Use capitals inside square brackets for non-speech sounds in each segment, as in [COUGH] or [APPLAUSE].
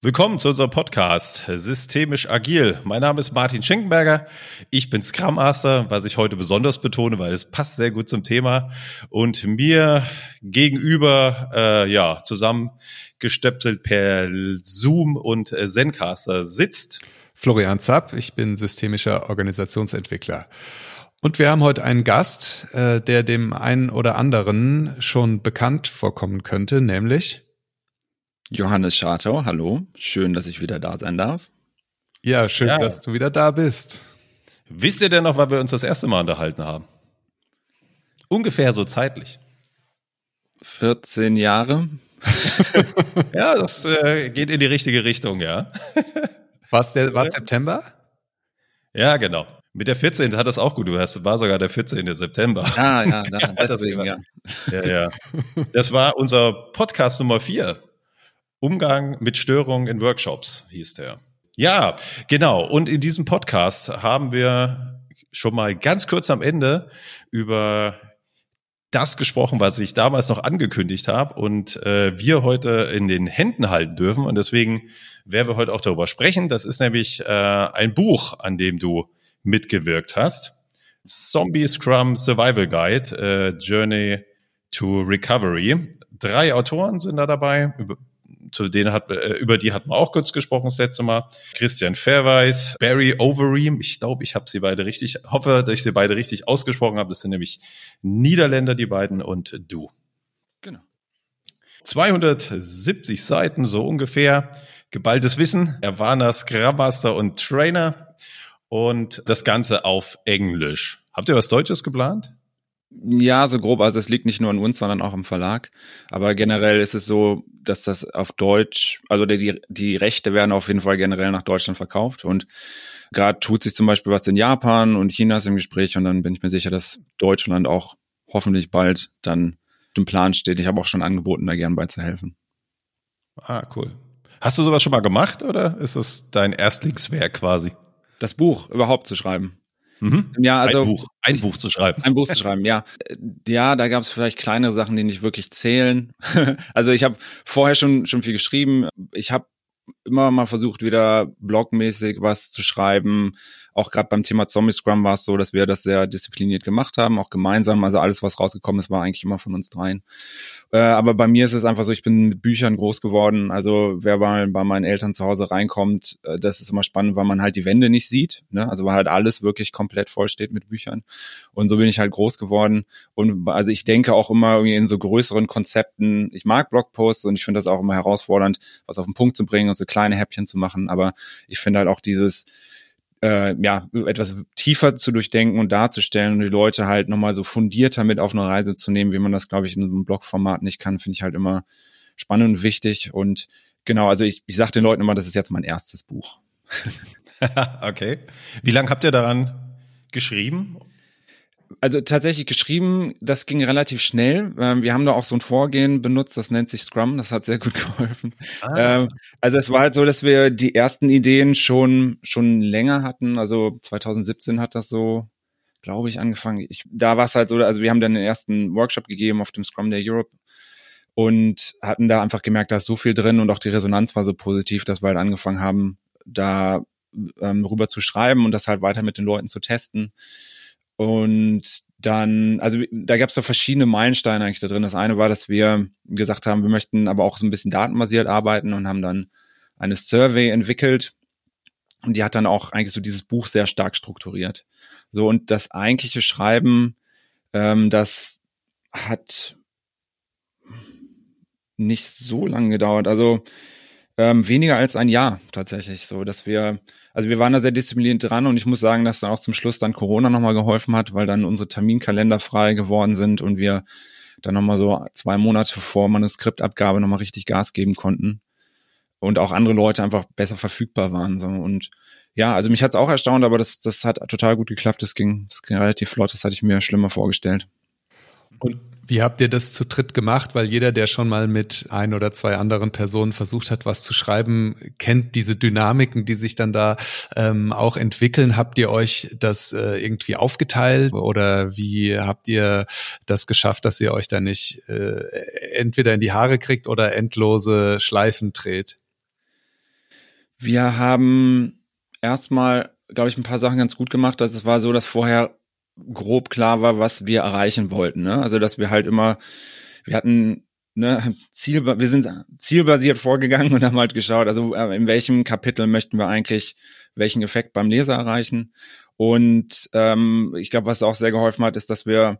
Willkommen zu unserem Podcast Systemisch Agil. Mein Name ist Martin Schenkenberger. Ich bin Scrum Master, was ich heute besonders betone, weil es passt sehr gut zum Thema. Und mir gegenüber, äh, ja, zusammengestöpselt per Zoom und äh, Zencaster sitzt Florian Zapp. Ich bin systemischer Organisationsentwickler. Und wir haben heute einen Gast, äh, der dem einen oder anderen schon bekannt vorkommen könnte, nämlich Johannes Schartau, hallo. Schön, dass ich wieder da sein darf. Ja, schön, ja. dass du wieder da bist. Wisst ihr denn noch, weil wir uns das erste Mal unterhalten haben? Ungefähr so zeitlich. 14 Jahre. [LAUGHS] ja, das äh, geht in die richtige Richtung, ja. [LAUGHS] War's der, war September? Ja, genau. Mit der 14. hat das auch gut. Du hast, war sogar der 14. September. Ah, ja, [LAUGHS] ja, deswegen, ja. ja, ja. Das war unser Podcast Nummer 4. Umgang mit Störungen in Workshops hieß der. Ja, genau. Und in diesem Podcast haben wir schon mal ganz kurz am Ende über das gesprochen, was ich damals noch angekündigt habe und äh, wir heute in den Händen halten dürfen. Und deswegen werden wir heute auch darüber sprechen. Das ist nämlich äh, ein Buch, an dem du mitgewirkt hast. Zombie Scrum Survival Guide, äh, Journey to Recovery. Drei Autoren sind da dabei, zu denen hat, äh, über die hatten wir auch kurz gesprochen das letzte Mal. Christian Fairweis, Barry Overeem, ich glaube, ich habe sie beide richtig, hoffe, dass ich sie beide richtig ausgesprochen habe. Das sind nämlich Niederländer, die beiden, und du. Genau. 270 Seiten, so ungefähr. Geballtes Wissen, erfahrener Scrum Master und Trainer und das Ganze auf Englisch. Habt ihr was Deutsches geplant? Ja, so grob. Also es liegt nicht nur an uns, sondern auch im Verlag. Aber generell ist es so, dass das auf Deutsch, also die, die Rechte werden auf jeden Fall generell nach Deutschland verkauft. Und gerade tut sich zum Beispiel was in Japan und China ist im Gespräch. Und dann bin ich mir sicher, dass Deutschland auch hoffentlich bald dann im Plan steht. Ich habe auch schon angeboten, da gern beizuhelfen. Ah, cool. Hast du sowas schon mal gemacht oder ist es dein Erstlingswerk quasi? Das Buch überhaupt zu schreiben. Mhm. Ja, also ein Buch, ein Buch zu schreiben. Ein Buch zu schreiben, ja. Ja, da gab es vielleicht kleine Sachen, die nicht wirklich zählen. [LAUGHS] also ich habe vorher schon schon viel geschrieben. Ich habe immer mal versucht, wieder blogmäßig was zu schreiben. Auch gerade beim Thema Zombie Scrum war es so, dass wir das sehr diszipliniert gemacht haben, auch gemeinsam. Also alles, was rausgekommen ist, war eigentlich immer von uns dreien. Äh, aber bei mir ist es einfach so, ich bin mit Büchern groß geworden. Also wer mal bei meinen Eltern zu Hause reinkommt, äh, das ist immer spannend, weil man halt die Wände nicht sieht. Ne? Also weil halt alles wirklich komplett voll steht mit Büchern. Und so bin ich halt groß geworden. Und also ich denke auch immer irgendwie in so größeren Konzepten. Ich mag Blogposts und ich finde das auch immer herausfordernd, was auf den Punkt zu bringen und so kleine Häppchen zu machen. Aber ich finde halt auch dieses äh, ja, etwas tiefer zu durchdenken und darzustellen und die Leute halt nochmal so fundierter mit auf eine Reise zu nehmen, wie man das, glaube ich, in einem Blogformat nicht kann, finde ich halt immer spannend und wichtig. Und genau, also ich, ich sage den Leuten immer, das ist jetzt mein erstes Buch. [LAUGHS] okay. Wie lange habt ihr daran geschrieben? Also tatsächlich geschrieben, das ging relativ schnell. Ähm, wir haben da auch so ein Vorgehen benutzt, das nennt sich Scrum, das hat sehr gut [LAUGHS] geholfen. Ah. Ähm, also es war halt so, dass wir die ersten Ideen schon, schon länger hatten. Also 2017 hat das so, glaube ich, angefangen. Ich, da war es halt so, also wir haben dann den ersten Workshop gegeben auf dem Scrum Day Europe und hatten da einfach gemerkt, da ist so viel drin und auch die Resonanz war so positiv, dass wir halt angefangen haben, da ähm, rüber zu schreiben und das halt weiter mit den Leuten zu testen. Und dann, also da gab es so verschiedene Meilensteine eigentlich da drin. Das eine war, dass wir gesagt haben, wir möchten aber auch so ein bisschen datenbasiert arbeiten und haben dann eine Survey entwickelt. Und die hat dann auch eigentlich so dieses Buch sehr stark strukturiert. So, und das eigentliche Schreiben, ähm, das hat nicht so lange gedauert. Also ähm, weniger als ein Jahr tatsächlich, so dass wir also wir waren da sehr diszipliniert dran und ich muss sagen, dass dann auch zum Schluss dann Corona nochmal geholfen hat, weil dann unsere Terminkalender frei geworden sind und wir dann nochmal so zwei Monate vor Manuskriptabgabe nochmal richtig Gas geben konnten und auch andere Leute einfach besser verfügbar waren. So. Und ja, also mich hat's auch erstaunt, aber das, das hat total gut geklappt. Das ging, das ging relativ flott, das hatte ich mir schlimmer vorgestellt. Und wie habt ihr das zu dritt gemacht? Weil jeder, der schon mal mit ein oder zwei anderen Personen versucht hat, was zu schreiben, kennt diese Dynamiken, die sich dann da ähm, auch entwickeln. Habt ihr euch das äh, irgendwie aufgeteilt oder wie habt ihr das geschafft, dass ihr euch da nicht äh, entweder in die Haare kriegt oder endlose Schleifen dreht? Wir haben erstmal, glaube ich, ein paar Sachen ganz gut gemacht. Das war so, dass vorher grob klar war, was wir erreichen wollten. Ne? Also dass wir halt immer, wir hatten ne, Ziel, wir sind zielbasiert vorgegangen und haben halt geschaut, also äh, in welchem Kapitel möchten wir eigentlich welchen Effekt beim Leser erreichen. Und ähm, ich glaube, was auch sehr geholfen hat, ist, dass wir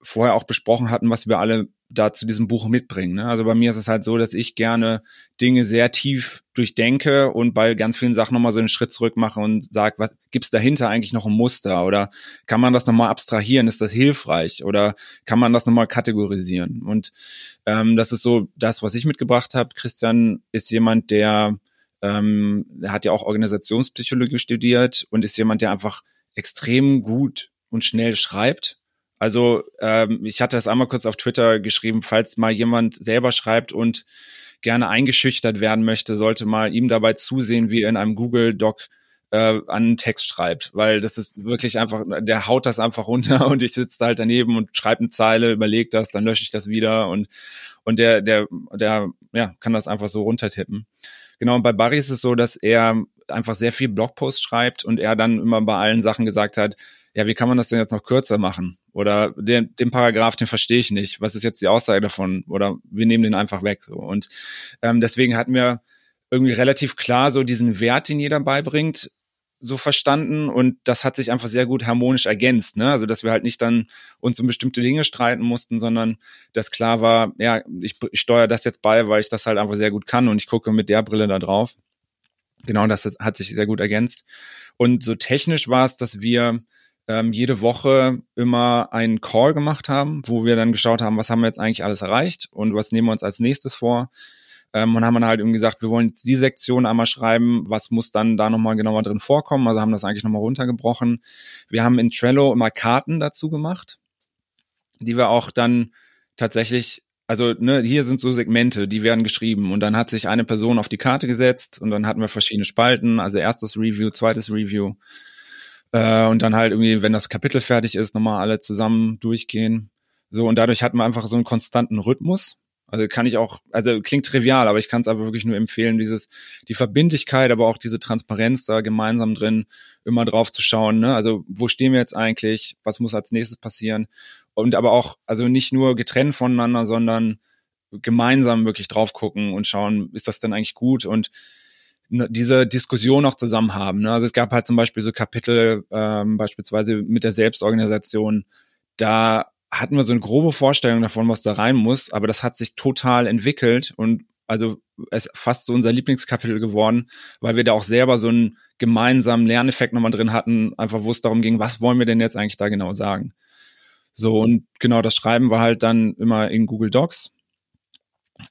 vorher auch besprochen hatten, was wir alle da zu diesem Buch mitbringen. Ne? Also bei mir ist es halt so, dass ich gerne Dinge sehr tief durchdenke und bei ganz vielen Sachen nochmal so einen Schritt zurück mache und sage, was gibt's dahinter eigentlich noch ein Muster? Oder kann man das nochmal abstrahieren? Ist das hilfreich? Oder kann man das nochmal kategorisieren? Und ähm, das ist so das, was ich mitgebracht habe. Christian ist jemand, der, ähm, hat ja auch Organisationspsychologie studiert und ist jemand, der einfach extrem gut und schnell schreibt also ähm, ich hatte das einmal kurz auf Twitter geschrieben, falls mal jemand selber schreibt und gerne eingeschüchtert werden möchte, sollte mal ihm dabei zusehen, wie er in einem Google Doc äh, an Text schreibt, weil das ist wirklich einfach, der haut das einfach runter [LAUGHS] und ich sitze halt daneben und schreibe eine Zeile, überlege das, dann lösche ich das wieder und und der der der ja kann das einfach so runtertippen. Genau und bei Barry ist es so, dass er einfach sehr viel Blogposts schreibt und er dann immer bei allen Sachen gesagt hat, ja, wie kann man das denn jetzt noch kürzer machen? Oder den, den Paragraph, den verstehe ich nicht. Was ist jetzt die Aussage davon? Oder wir nehmen den einfach weg. So. Und ähm, deswegen hatten wir irgendwie relativ klar so diesen Wert, den jeder beibringt, so verstanden und das hat sich einfach sehr gut harmonisch ergänzt, ne? Also dass wir halt nicht dann uns um bestimmte Dinge streiten mussten, sondern dass klar war, ja, ich, ich steuere das jetzt bei, weil ich das halt einfach sehr gut kann und ich gucke mit der Brille da drauf. Genau, das hat sich sehr gut ergänzt. Und so technisch war es, dass wir ähm, jede Woche immer einen Call gemacht haben, wo wir dann geschaut haben, was haben wir jetzt eigentlich alles erreicht und was nehmen wir uns als nächstes vor. Ähm, und haben dann halt eben gesagt, wir wollen jetzt die Sektion einmal schreiben, was muss dann da nochmal genauer drin vorkommen. Also haben das eigentlich nochmal runtergebrochen. Wir haben in Trello immer Karten dazu gemacht, die wir auch dann tatsächlich also ne, hier sind so Segmente, die werden geschrieben und dann hat sich eine Person auf die Karte gesetzt und dann hatten wir verschiedene Spalten, also erstes Review, zweites Review äh, und dann halt irgendwie, wenn das Kapitel fertig ist, nochmal alle zusammen durchgehen. So, und dadurch hat man einfach so einen konstanten Rhythmus. Also kann ich auch, also klingt trivial, aber ich kann es aber wirklich nur empfehlen, dieses, die Verbindlichkeit, aber auch diese Transparenz da gemeinsam drin, immer drauf zu schauen, ne? Also, wo stehen wir jetzt eigentlich? Was muss als nächstes passieren? Und aber auch, also nicht nur getrennt voneinander, sondern gemeinsam wirklich drauf gucken und schauen, ist das denn eigentlich gut? Und diese Diskussion noch zusammen haben. Ne? Also es gab halt zum Beispiel so Kapitel, ähm, beispielsweise mit der Selbstorganisation, da hatten wir so eine grobe Vorstellung davon, was da rein muss, aber das hat sich total entwickelt und also es fast so unser Lieblingskapitel geworden, weil wir da auch selber so einen gemeinsamen Lerneffekt nochmal drin hatten, einfach wo es darum ging, was wollen wir denn jetzt eigentlich da genau sagen. So, und genau das Schreiben war halt dann immer in Google Docs.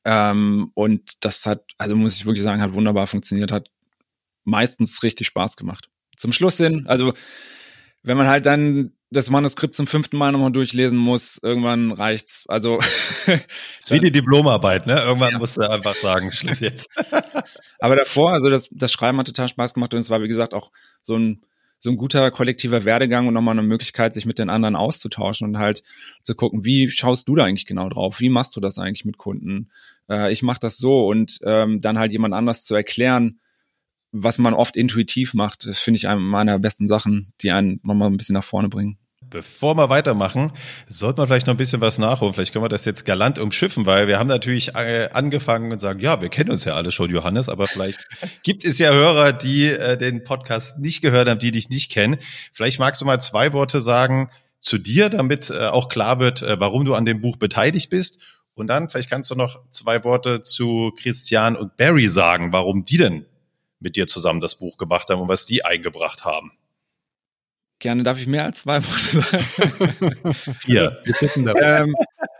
Ähm, und das hat, also muss ich wirklich sagen, hat wunderbar funktioniert, hat meistens richtig Spaß gemacht. Zum Schluss hin, also wenn man halt dann das Manuskript zum fünften Mal nochmal durchlesen muss, irgendwann reicht's. Also [LAUGHS] ist wie die Diplomarbeit, ne? Irgendwann ja. musst du einfach sagen, Schluss jetzt. [LAUGHS] Aber davor, also das, das Schreiben hat total Spaß gemacht und es war wie gesagt auch so ein so ein guter kollektiver Werdegang und nochmal eine Möglichkeit, sich mit den anderen auszutauschen und halt zu gucken, wie schaust du da eigentlich genau drauf? Wie machst du das eigentlich mit Kunden? Äh, ich mache das so und ähm, dann halt jemand anders zu erklären, was man oft intuitiv macht, das finde ich eine meiner besten Sachen, die einen nochmal ein bisschen nach vorne bringen. Bevor wir weitermachen, sollte man vielleicht noch ein bisschen was nachholen. Vielleicht können wir das jetzt galant umschiffen, weil wir haben natürlich äh, angefangen und sagen, ja, wir kennen uns ja alle schon, Johannes, aber vielleicht [LAUGHS] gibt es ja Hörer, die äh, den Podcast nicht gehört haben, die dich nicht kennen. Vielleicht magst du mal zwei Worte sagen zu dir, damit äh, auch klar wird, äh, warum du an dem Buch beteiligt bist. Und dann vielleicht kannst du noch zwei Worte zu Christian und Barry sagen, warum die denn mit dir zusammen das Buch gemacht haben und was die eingebracht haben. Gerne darf ich mehr als zwei Worte sagen. [LAUGHS] Vier. ähm,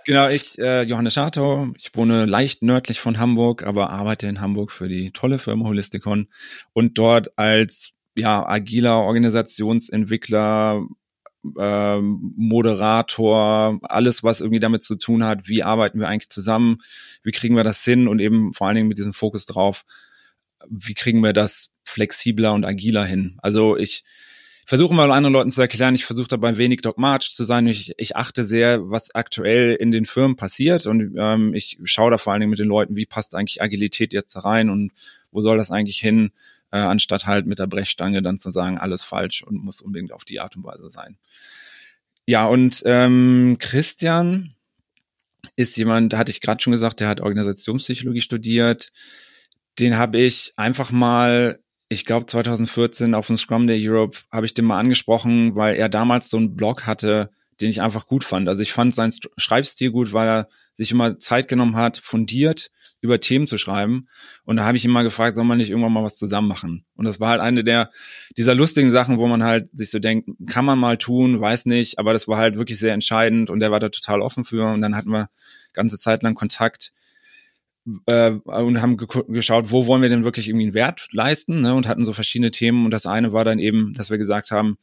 genau, ich, äh, Johannes Schartau, ich wohne leicht nördlich von Hamburg, aber arbeite in Hamburg für die tolle Firma Holisticon und dort als ja, agiler Organisationsentwickler, ähm, Moderator, alles, was irgendwie damit zu tun hat, wie arbeiten wir eigentlich zusammen, wie kriegen wir das hin und eben vor allen Dingen mit diesem Fokus drauf, wie kriegen wir das flexibler und agiler hin. Also ich versuche mal anderen Leuten zu erklären, ich versuche dabei wenig dogmatisch zu sein. Ich, ich achte sehr, was aktuell in den Firmen passiert und ähm, ich schaue da vor allen Dingen mit den Leuten, wie passt eigentlich Agilität jetzt rein und wo soll das eigentlich hin, äh, anstatt halt mit der Brechstange dann zu sagen, alles falsch und muss unbedingt auf die Art und Weise sein. Ja, und ähm, Christian ist jemand, da hatte ich gerade schon gesagt, der hat Organisationspsychologie studiert. Den habe ich einfach mal ich glaube 2014 auf dem Scrum Day Europe habe ich den mal angesprochen, weil er damals so einen Blog hatte, den ich einfach gut fand. Also ich fand seinen Schreibstil gut, weil er sich immer Zeit genommen hat, fundiert über Themen zu schreiben. Und da habe ich ihn mal gefragt, soll man nicht irgendwann mal was zusammen machen? Und das war halt eine der dieser lustigen Sachen, wo man halt sich so denkt, kann man mal tun, weiß nicht, aber das war halt wirklich sehr entscheidend und der war da total offen für. Und dann hatten wir ganze Zeit lang Kontakt äh, und haben geschaut, wo wollen wir denn wirklich irgendwie einen Wert leisten ne, und hatten so verschiedene Themen und das eine war dann eben, dass wir gesagt haben,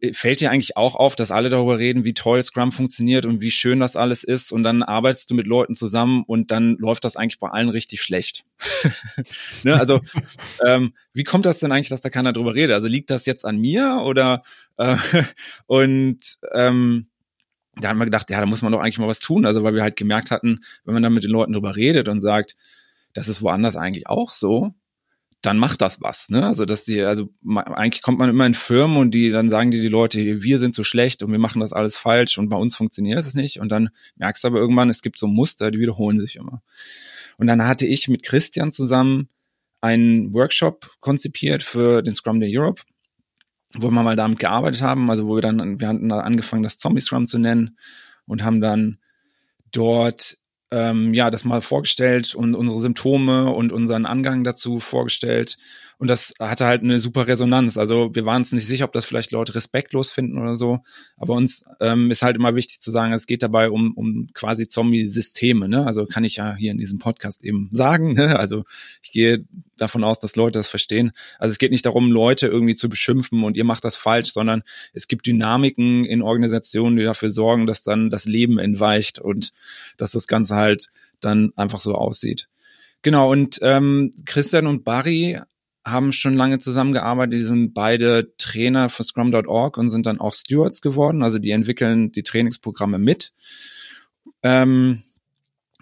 äh, fällt dir eigentlich auch auf, dass alle darüber reden, wie toll Scrum funktioniert und wie schön das alles ist und dann arbeitest du mit Leuten zusammen und dann läuft das eigentlich bei allen richtig schlecht. [LAUGHS] ne, also [LAUGHS] ähm, wie kommt das denn eigentlich, dass da keiner drüber redet? Also liegt das jetzt an mir oder äh, [LAUGHS] und ähm, da haben wir gedacht, ja, da muss man doch eigentlich mal was tun. Also weil wir halt gemerkt hatten, wenn man dann mit den Leuten drüber redet und sagt, das ist woanders eigentlich auch so, dann macht das was. Ne? Also dass die, also eigentlich kommt man immer in Firmen und die dann sagen dir die Leute, wir sind so schlecht und wir machen das alles falsch und bei uns funktioniert das nicht. Und dann merkst du aber irgendwann, es gibt so Muster, die wiederholen sich immer. Und dann hatte ich mit Christian zusammen einen Workshop konzipiert für den Scrum Day Europe wo wir mal damit gearbeitet haben, also wo wir dann, wir hatten angefangen, das Zombie Scrum zu nennen und haben dann dort ähm, ja das mal vorgestellt und unsere Symptome und unseren Angang dazu vorgestellt und das hatte halt eine super Resonanz. Also wir waren uns nicht sicher, ob das vielleicht Leute respektlos finden oder so. Aber uns ähm, ist halt immer wichtig zu sagen, es geht dabei um, um quasi Zombie-Systeme. Ne? Also kann ich ja hier in diesem Podcast eben sagen. Ne? Also ich gehe davon aus, dass Leute das verstehen. Also es geht nicht darum, Leute irgendwie zu beschimpfen und ihr macht das falsch, sondern es gibt Dynamiken in Organisationen, die dafür sorgen, dass dann das Leben entweicht und dass das Ganze halt dann einfach so aussieht. Genau, und ähm, Christian und Barry haben schon lange zusammengearbeitet. Die sind beide Trainer für Scrum.org und sind dann auch Stewards geworden. Also die entwickeln die Trainingsprogramme mit. Ähm,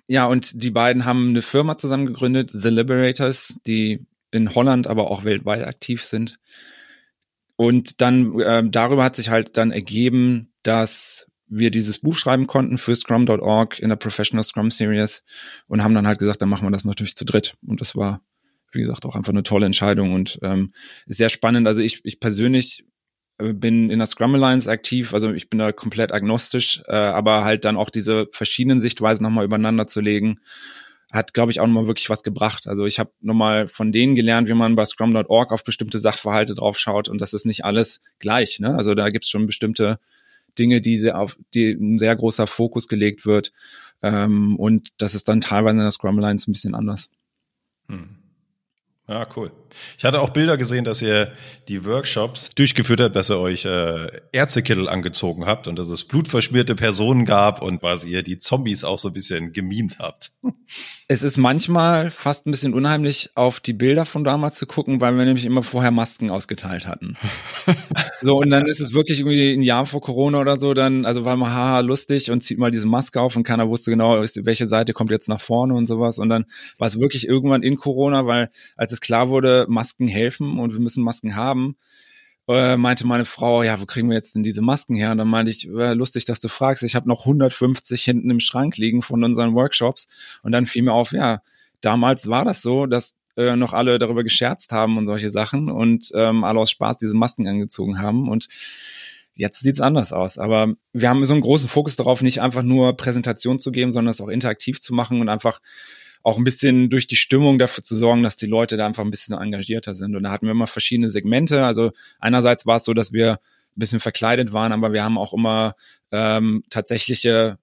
ja, und die beiden haben eine Firma zusammen gegründet, The Liberators, die in Holland, aber auch weltweit aktiv sind. Und dann äh, darüber hat sich halt dann ergeben, dass wir dieses Buch schreiben konnten für Scrum.org in der Professional Scrum Series und haben dann halt gesagt, dann machen wir das natürlich zu dritt. Und das war wie gesagt, auch einfach eine tolle Entscheidung und ähm, sehr spannend. Also ich, ich persönlich äh, bin in der Scrum Alliance aktiv, also ich bin da komplett agnostisch, äh, aber halt dann auch diese verschiedenen Sichtweisen nochmal übereinander zu legen, hat, glaube ich, auch nochmal wirklich was gebracht. Also ich habe nochmal von denen gelernt, wie man bei Scrum.org auf bestimmte Sachverhalte draufschaut und das ist nicht alles gleich. Ne? Also da gibt's schon bestimmte Dinge, die, sehr auf die ein sehr großer Fokus gelegt wird. Ähm, und das ist dann teilweise in der Scrum Alliance ein bisschen anders. Hm. Ja, cool. Ich hatte auch Bilder gesehen, dass ihr die Workshops durchgeführt habt, dass ihr euch äh, Ärztekittel angezogen habt und dass es blutverschmierte Personen gab und quasi ihr die Zombies auch so ein bisschen gemimt habt. [LAUGHS] Es ist manchmal fast ein bisschen unheimlich, auf die Bilder von damals zu gucken, weil wir nämlich immer vorher Masken ausgeteilt hatten. [LAUGHS] so, und dann ist es wirklich irgendwie ein Jahr vor Corona oder so, dann, also war mal haha lustig und zieht mal diese Maske auf und keiner wusste genau, welche Seite kommt jetzt nach vorne und sowas. Und dann war es wirklich irgendwann in Corona, weil als es klar wurde, Masken helfen und wir müssen Masken haben, äh, meinte meine Frau, ja, wo kriegen wir jetzt denn diese Masken her? Und dann meinte ich, äh, lustig, dass du fragst. Ich habe noch 150 hinten im Schrank liegen von unseren Workshops. Und dann fiel mir auf, ja, damals war das so, dass äh, noch alle darüber gescherzt haben und solche Sachen und ähm, alle aus Spaß diese Masken angezogen haben. Und Jetzt sieht's anders aus, aber wir haben so einen großen Fokus darauf, nicht einfach nur Präsentation zu geben, sondern es auch interaktiv zu machen und einfach auch ein bisschen durch die Stimmung dafür zu sorgen, dass die Leute da einfach ein bisschen engagierter sind. Und da hatten wir immer verschiedene Segmente. Also einerseits war es so, dass wir ein bisschen verkleidet waren, aber wir haben auch immer ähm, tatsächliche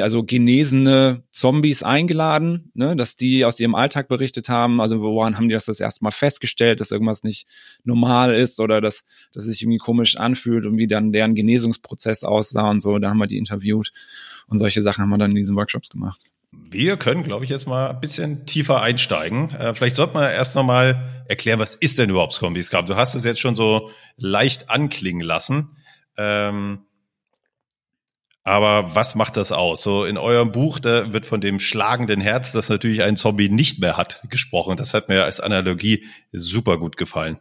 also genesene Zombies eingeladen, ne, dass die aus ihrem Alltag berichtet haben. Also woran haben die das das erste Mal festgestellt, dass irgendwas nicht normal ist oder dass, dass sich irgendwie komisch anfühlt und wie dann deren Genesungsprozess aussah und so. Da haben wir die interviewt und solche Sachen haben wir dann in diesen Workshops gemacht. Wir können, glaube ich, jetzt mal ein bisschen tiefer einsteigen. Äh, vielleicht sollte man erst noch mal erklären, was ist denn überhaupt Scombi Scrum? Du hast es jetzt schon so leicht anklingen lassen. Ähm, Aber was macht das aus? So in eurem Buch, da wird von dem schlagenden Herz, das natürlich ein Zombie nicht mehr hat, gesprochen. Das hat mir als Analogie super gut gefallen.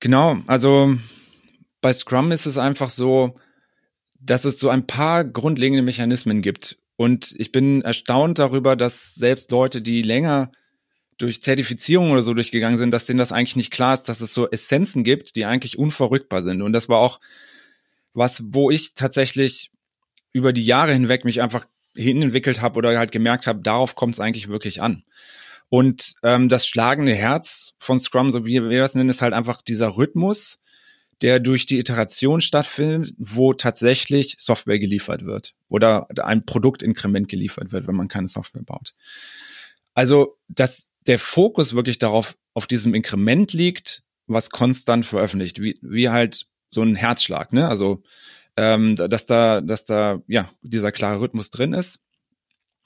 Genau, also bei Scrum ist es einfach so, dass es so ein paar grundlegende Mechanismen gibt. Und ich bin erstaunt darüber, dass selbst Leute, die länger durch Zertifizierung oder so durchgegangen sind, dass denen das eigentlich nicht klar ist, dass es so Essenzen gibt, die eigentlich unverrückbar sind. Und das war auch was, wo ich tatsächlich über die Jahre hinweg mich einfach hinentwickelt habe oder halt gemerkt habe, darauf kommt es eigentlich wirklich an. Und ähm, das schlagende Herz von Scrum, so wie wir das nennen, ist halt einfach dieser Rhythmus, der durch die Iteration stattfindet, wo tatsächlich Software geliefert wird oder ein Produktinkrement geliefert wird, wenn man keine Software baut. Also, dass der Fokus wirklich darauf, auf diesem Inkrement liegt, was konstant veröffentlicht, wie, wie halt so ein Herzschlag, ne? Also ähm, dass da, dass da ja dieser klare Rhythmus drin ist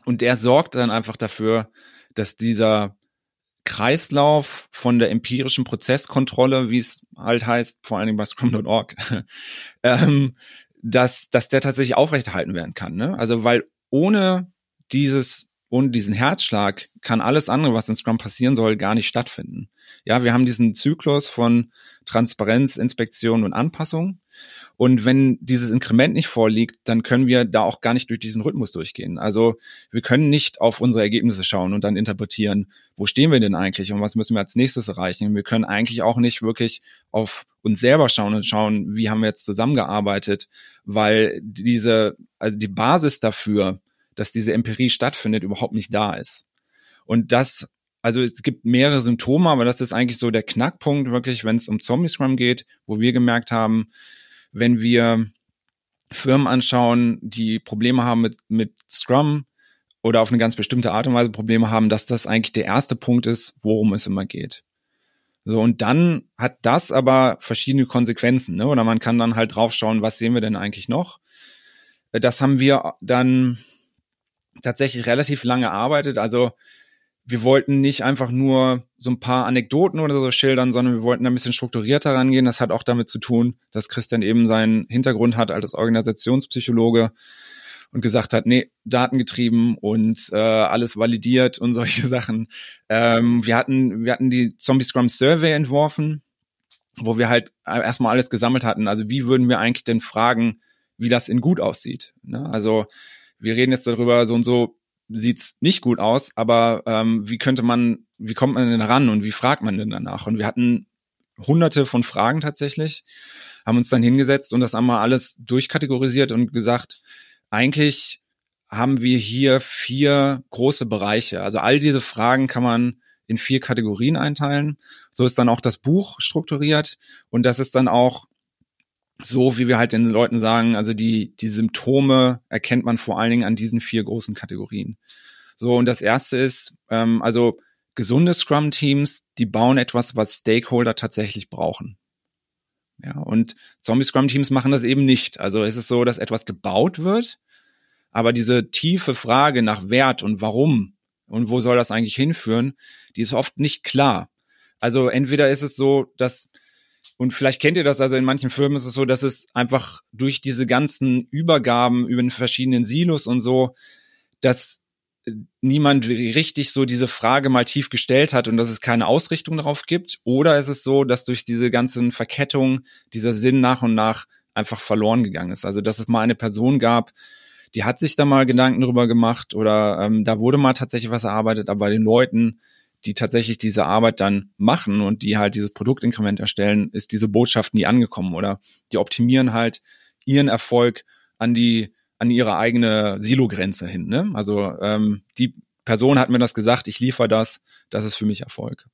und der sorgt dann einfach dafür, dass dieser Kreislauf von der empirischen Prozesskontrolle, wie es halt heißt, vor allen Dingen bei Scrum.org, [LAUGHS] ähm, dass, dass der tatsächlich aufrechterhalten werden kann. Ne? Also weil ohne dieses, ohne diesen Herzschlag kann alles andere, was in Scrum passieren soll, gar nicht stattfinden. Ja, wir haben diesen Zyklus von Transparenz, Inspektion und Anpassung. Und wenn dieses Inkrement nicht vorliegt, dann können wir da auch gar nicht durch diesen Rhythmus durchgehen. Also wir können nicht auf unsere Ergebnisse schauen und dann interpretieren, wo stehen wir denn eigentlich und was müssen wir als nächstes erreichen. Wir können eigentlich auch nicht wirklich auf uns selber schauen und schauen, wie haben wir jetzt zusammengearbeitet, weil diese, also die Basis dafür, dass diese Empirie stattfindet, überhaupt nicht da ist. Und das also es gibt mehrere Symptome, aber das ist eigentlich so der Knackpunkt wirklich, wenn es um Zombie Scrum geht, wo wir gemerkt haben, wenn wir Firmen anschauen, die Probleme haben mit, mit Scrum oder auf eine ganz bestimmte Art und Weise Probleme haben, dass das eigentlich der erste Punkt ist, worum es immer geht. So, und dann hat das aber verschiedene Konsequenzen, ne? Oder man kann dann halt draufschauen, was sehen wir denn eigentlich noch? Das haben wir dann tatsächlich relativ lange erarbeitet. Also wir wollten nicht einfach nur so ein paar Anekdoten oder so schildern, sondern wir wollten ein bisschen strukturierter rangehen. Das hat auch damit zu tun, dass Christian eben seinen Hintergrund hat als Organisationspsychologe und gesagt hat, nee, datengetrieben und äh, alles validiert und [LAUGHS] solche Sachen. Ähm, wir hatten, wir hatten die Zombie Scrum Survey entworfen, wo wir halt erstmal alles gesammelt hatten. Also wie würden wir eigentlich denn fragen, wie das in gut aussieht? Ne? Also wir reden jetzt darüber, so und so sieht's nicht gut aus, aber ähm, wie könnte man, wie kommt man denn ran und wie fragt man denn danach? Und wir hatten hunderte von Fragen tatsächlich, haben uns dann hingesetzt und das einmal alles durchkategorisiert und gesagt, eigentlich haben wir hier vier große Bereiche. Also all diese Fragen kann man in vier Kategorien einteilen. So ist dann auch das Buch strukturiert und das ist dann auch so wie wir halt den Leuten sagen, also die, die Symptome erkennt man vor allen Dingen an diesen vier großen Kategorien. So, und das erste ist, ähm, also gesunde Scrum-Teams, die bauen etwas, was Stakeholder tatsächlich brauchen. Ja, und Zombie-Scrum-Teams machen das eben nicht. Also es ist so, dass etwas gebaut wird, aber diese tiefe Frage nach Wert und warum und wo soll das eigentlich hinführen, die ist oft nicht klar. Also entweder ist es so, dass und vielleicht kennt ihr das, also in manchen Firmen ist es so, dass es einfach durch diese ganzen Übergaben über den verschiedenen Silos und so, dass niemand richtig so diese Frage mal tief gestellt hat und dass es keine Ausrichtung darauf gibt? Oder ist es so, dass durch diese ganzen Verkettungen dieser Sinn nach und nach einfach verloren gegangen ist? Also dass es mal eine Person gab, die hat sich da mal Gedanken drüber gemacht oder ähm, da wurde mal tatsächlich was erarbeitet, aber bei den Leuten die tatsächlich diese Arbeit dann machen und die halt dieses Produktinkrement erstellen, ist diese Botschaft nie angekommen oder die optimieren halt ihren Erfolg an die an ihre eigene Silogrenze hin. Ne? Also ähm, die Person hat mir das gesagt, ich liefere das, das ist für mich Erfolg.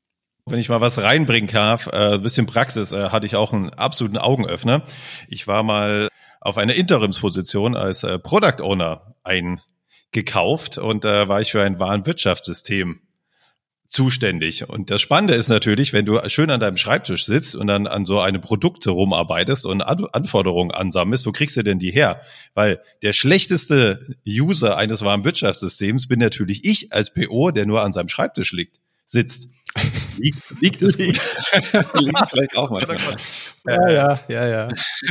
Wenn ich mal was reinbringen darf, äh, bisschen Praxis, äh, hatte ich auch einen absoluten Augenöffner. Ich war mal auf eine Interimsposition als äh, Product Owner eingekauft und da äh, war ich für ein Warenwirtschaftssystem zuständig. Und das Spannende ist natürlich, wenn du schön an deinem Schreibtisch sitzt und dann an so einem Produkt rumarbeitest und Anforderungen ansammelst, wo kriegst du denn die her? Weil der schlechteste User eines Warenwirtschaftssystems bin natürlich ich als PO, der nur an seinem Schreibtisch liegt, sitzt. liegt, liegt es [LAUGHS] liegt. liegt vielleicht auch mal. Ja, ja, ja, ja.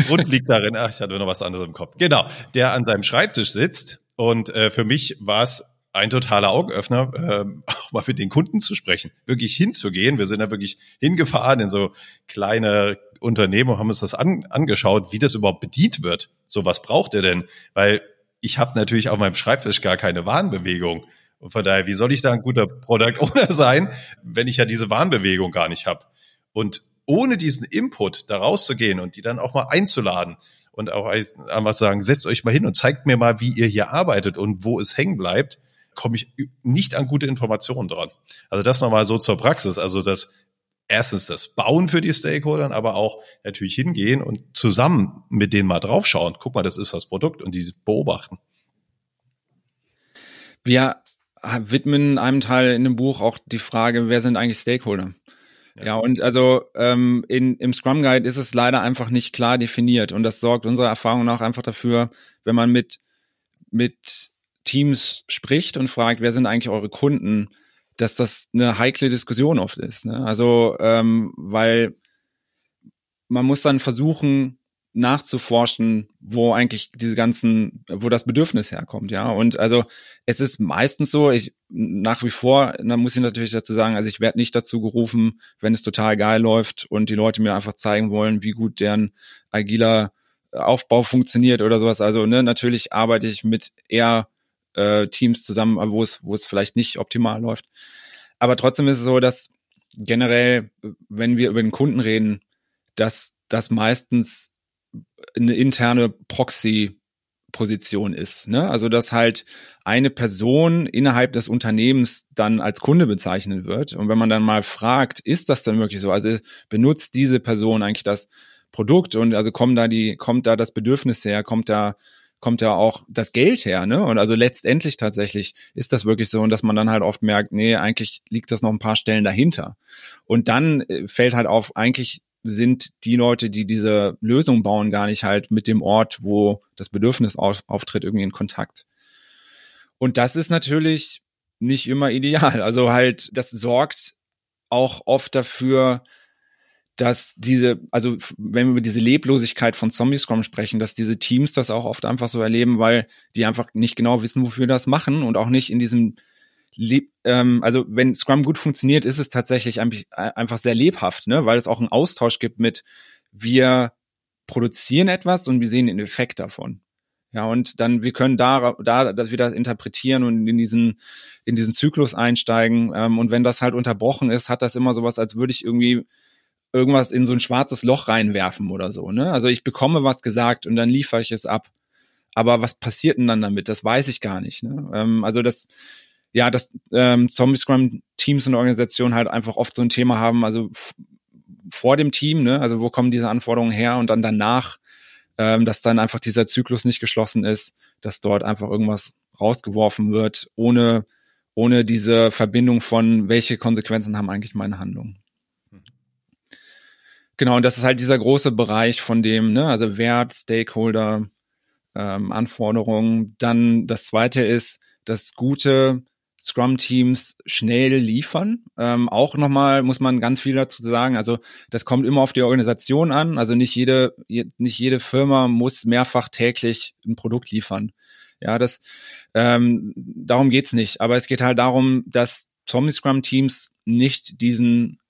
Grund liegt darin, ach, ich hatte nur noch was anderes im Kopf. Genau, der an seinem Schreibtisch sitzt und äh, für mich war es ein totaler Augenöffner, äh, auch mal mit den Kunden zu sprechen, wirklich hinzugehen. Wir sind da wirklich hingefahren in so kleine Unternehmen und haben uns das an, angeschaut, wie das überhaupt bedient wird. So, was braucht ihr denn? Weil ich habe natürlich auf meinem Schreibtisch gar keine Warnbewegung. Und von daher, wie soll ich da ein guter Product Owner [LAUGHS] sein, wenn ich ja diese Warnbewegung gar nicht habe? Und ohne diesen Input da rauszugehen und die dann auch mal einzuladen und auch einfach sagen, setzt euch mal hin und zeigt mir mal, wie ihr hier arbeitet und wo es hängen bleibt, komme ich nicht an gute Informationen dran. Also das nochmal so zur Praxis. Also das erstens das Bauen für die Stakeholder, aber auch natürlich hingehen und zusammen mit denen mal draufschauen. Guck mal, das ist das Produkt und die beobachten. Wir widmen einem Teil in dem Buch auch die Frage, wer sind eigentlich Stakeholder? Ja, ja und also ähm, in, im Scrum Guide ist es leider einfach nicht klar definiert und das sorgt unserer Erfahrung nach einfach dafür, wenn man mit, mit Teams spricht und fragt, wer sind eigentlich eure Kunden, dass das eine heikle Diskussion oft ist. Ne? Also, ähm, weil man muss dann versuchen, nachzuforschen, wo eigentlich diese ganzen, wo das Bedürfnis herkommt, ja. Und also es ist meistens so, ich nach wie vor, da muss ich natürlich dazu sagen, also ich werde nicht dazu gerufen, wenn es total geil läuft und die Leute mir einfach zeigen wollen, wie gut deren agiler Aufbau funktioniert oder sowas. Also ne, natürlich arbeite ich mit eher äh, Teams zusammen, wo es, wo es vielleicht nicht optimal läuft. Aber trotzdem ist es so, dass generell, wenn wir über den Kunden reden, dass das meistens eine interne Proxy-Position ist. Ne? Also dass halt eine Person innerhalb des Unternehmens dann als Kunde bezeichnet wird. Und wenn man dann mal fragt, ist das dann wirklich so? Also benutzt diese Person eigentlich das Produkt und also kommt da die, kommt da das Bedürfnis her, kommt da kommt ja auch das Geld her, ne? Und also letztendlich tatsächlich ist das wirklich so, und dass man dann halt oft merkt, nee, eigentlich liegt das noch ein paar Stellen dahinter. Und dann äh, fällt halt auf, eigentlich sind die Leute, die diese Lösung bauen, gar nicht halt mit dem Ort, wo das Bedürfnis auf, auftritt, irgendwie in Kontakt. Und das ist natürlich nicht immer ideal. Also halt, das sorgt auch oft dafür, dass diese, also wenn wir über diese Leblosigkeit von Zombie Scrum sprechen, dass diese Teams das auch oft einfach so erleben, weil die einfach nicht genau wissen, wofür das machen und auch nicht in diesem Le ähm, also wenn Scrum gut funktioniert, ist es tatsächlich einfach sehr lebhaft, ne? weil es auch einen Austausch gibt mit wir produzieren etwas und wir sehen den Effekt davon. Ja, und dann, wir können da, da, dass wir das interpretieren und in diesen, in diesen Zyklus einsteigen. Ähm, und wenn das halt unterbrochen ist, hat das immer sowas, als würde ich irgendwie irgendwas in so ein schwarzes Loch reinwerfen oder so. Ne? Also ich bekomme was gesagt und dann liefere ich es ab. Aber was passiert denn dann damit? Das weiß ich gar nicht. Ne? Ähm, also das, ja, dass ähm, Zombie Scrum Teams und Organisationen halt einfach oft so ein Thema haben, also vor dem Team, ne? also wo kommen diese Anforderungen her und dann danach, ähm, dass dann einfach dieser Zyklus nicht geschlossen ist, dass dort einfach irgendwas rausgeworfen wird, ohne, ohne diese Verbindung von, welche Konsequenzen haben eigentlich meine Handlungen. Genau, und das ist halt dieser große Bereich von dem, ne, also Wert, Stakeholder, ähm, Anforderungen. Dann das zweite ist, dass gute Scrum-Teams schnell liefern. Ähm, auch nochmal muss man ganz viel dazu sagen. Also das kommt immer auf die Organisation an. Also nicht jede, nicht jede Firma muss mehrfach täglich ein Produkt liefern. Ja, das ähm, darum geht's nicht. Aber es geht halt darum, dass Zombie Scrum Teams nicht diesen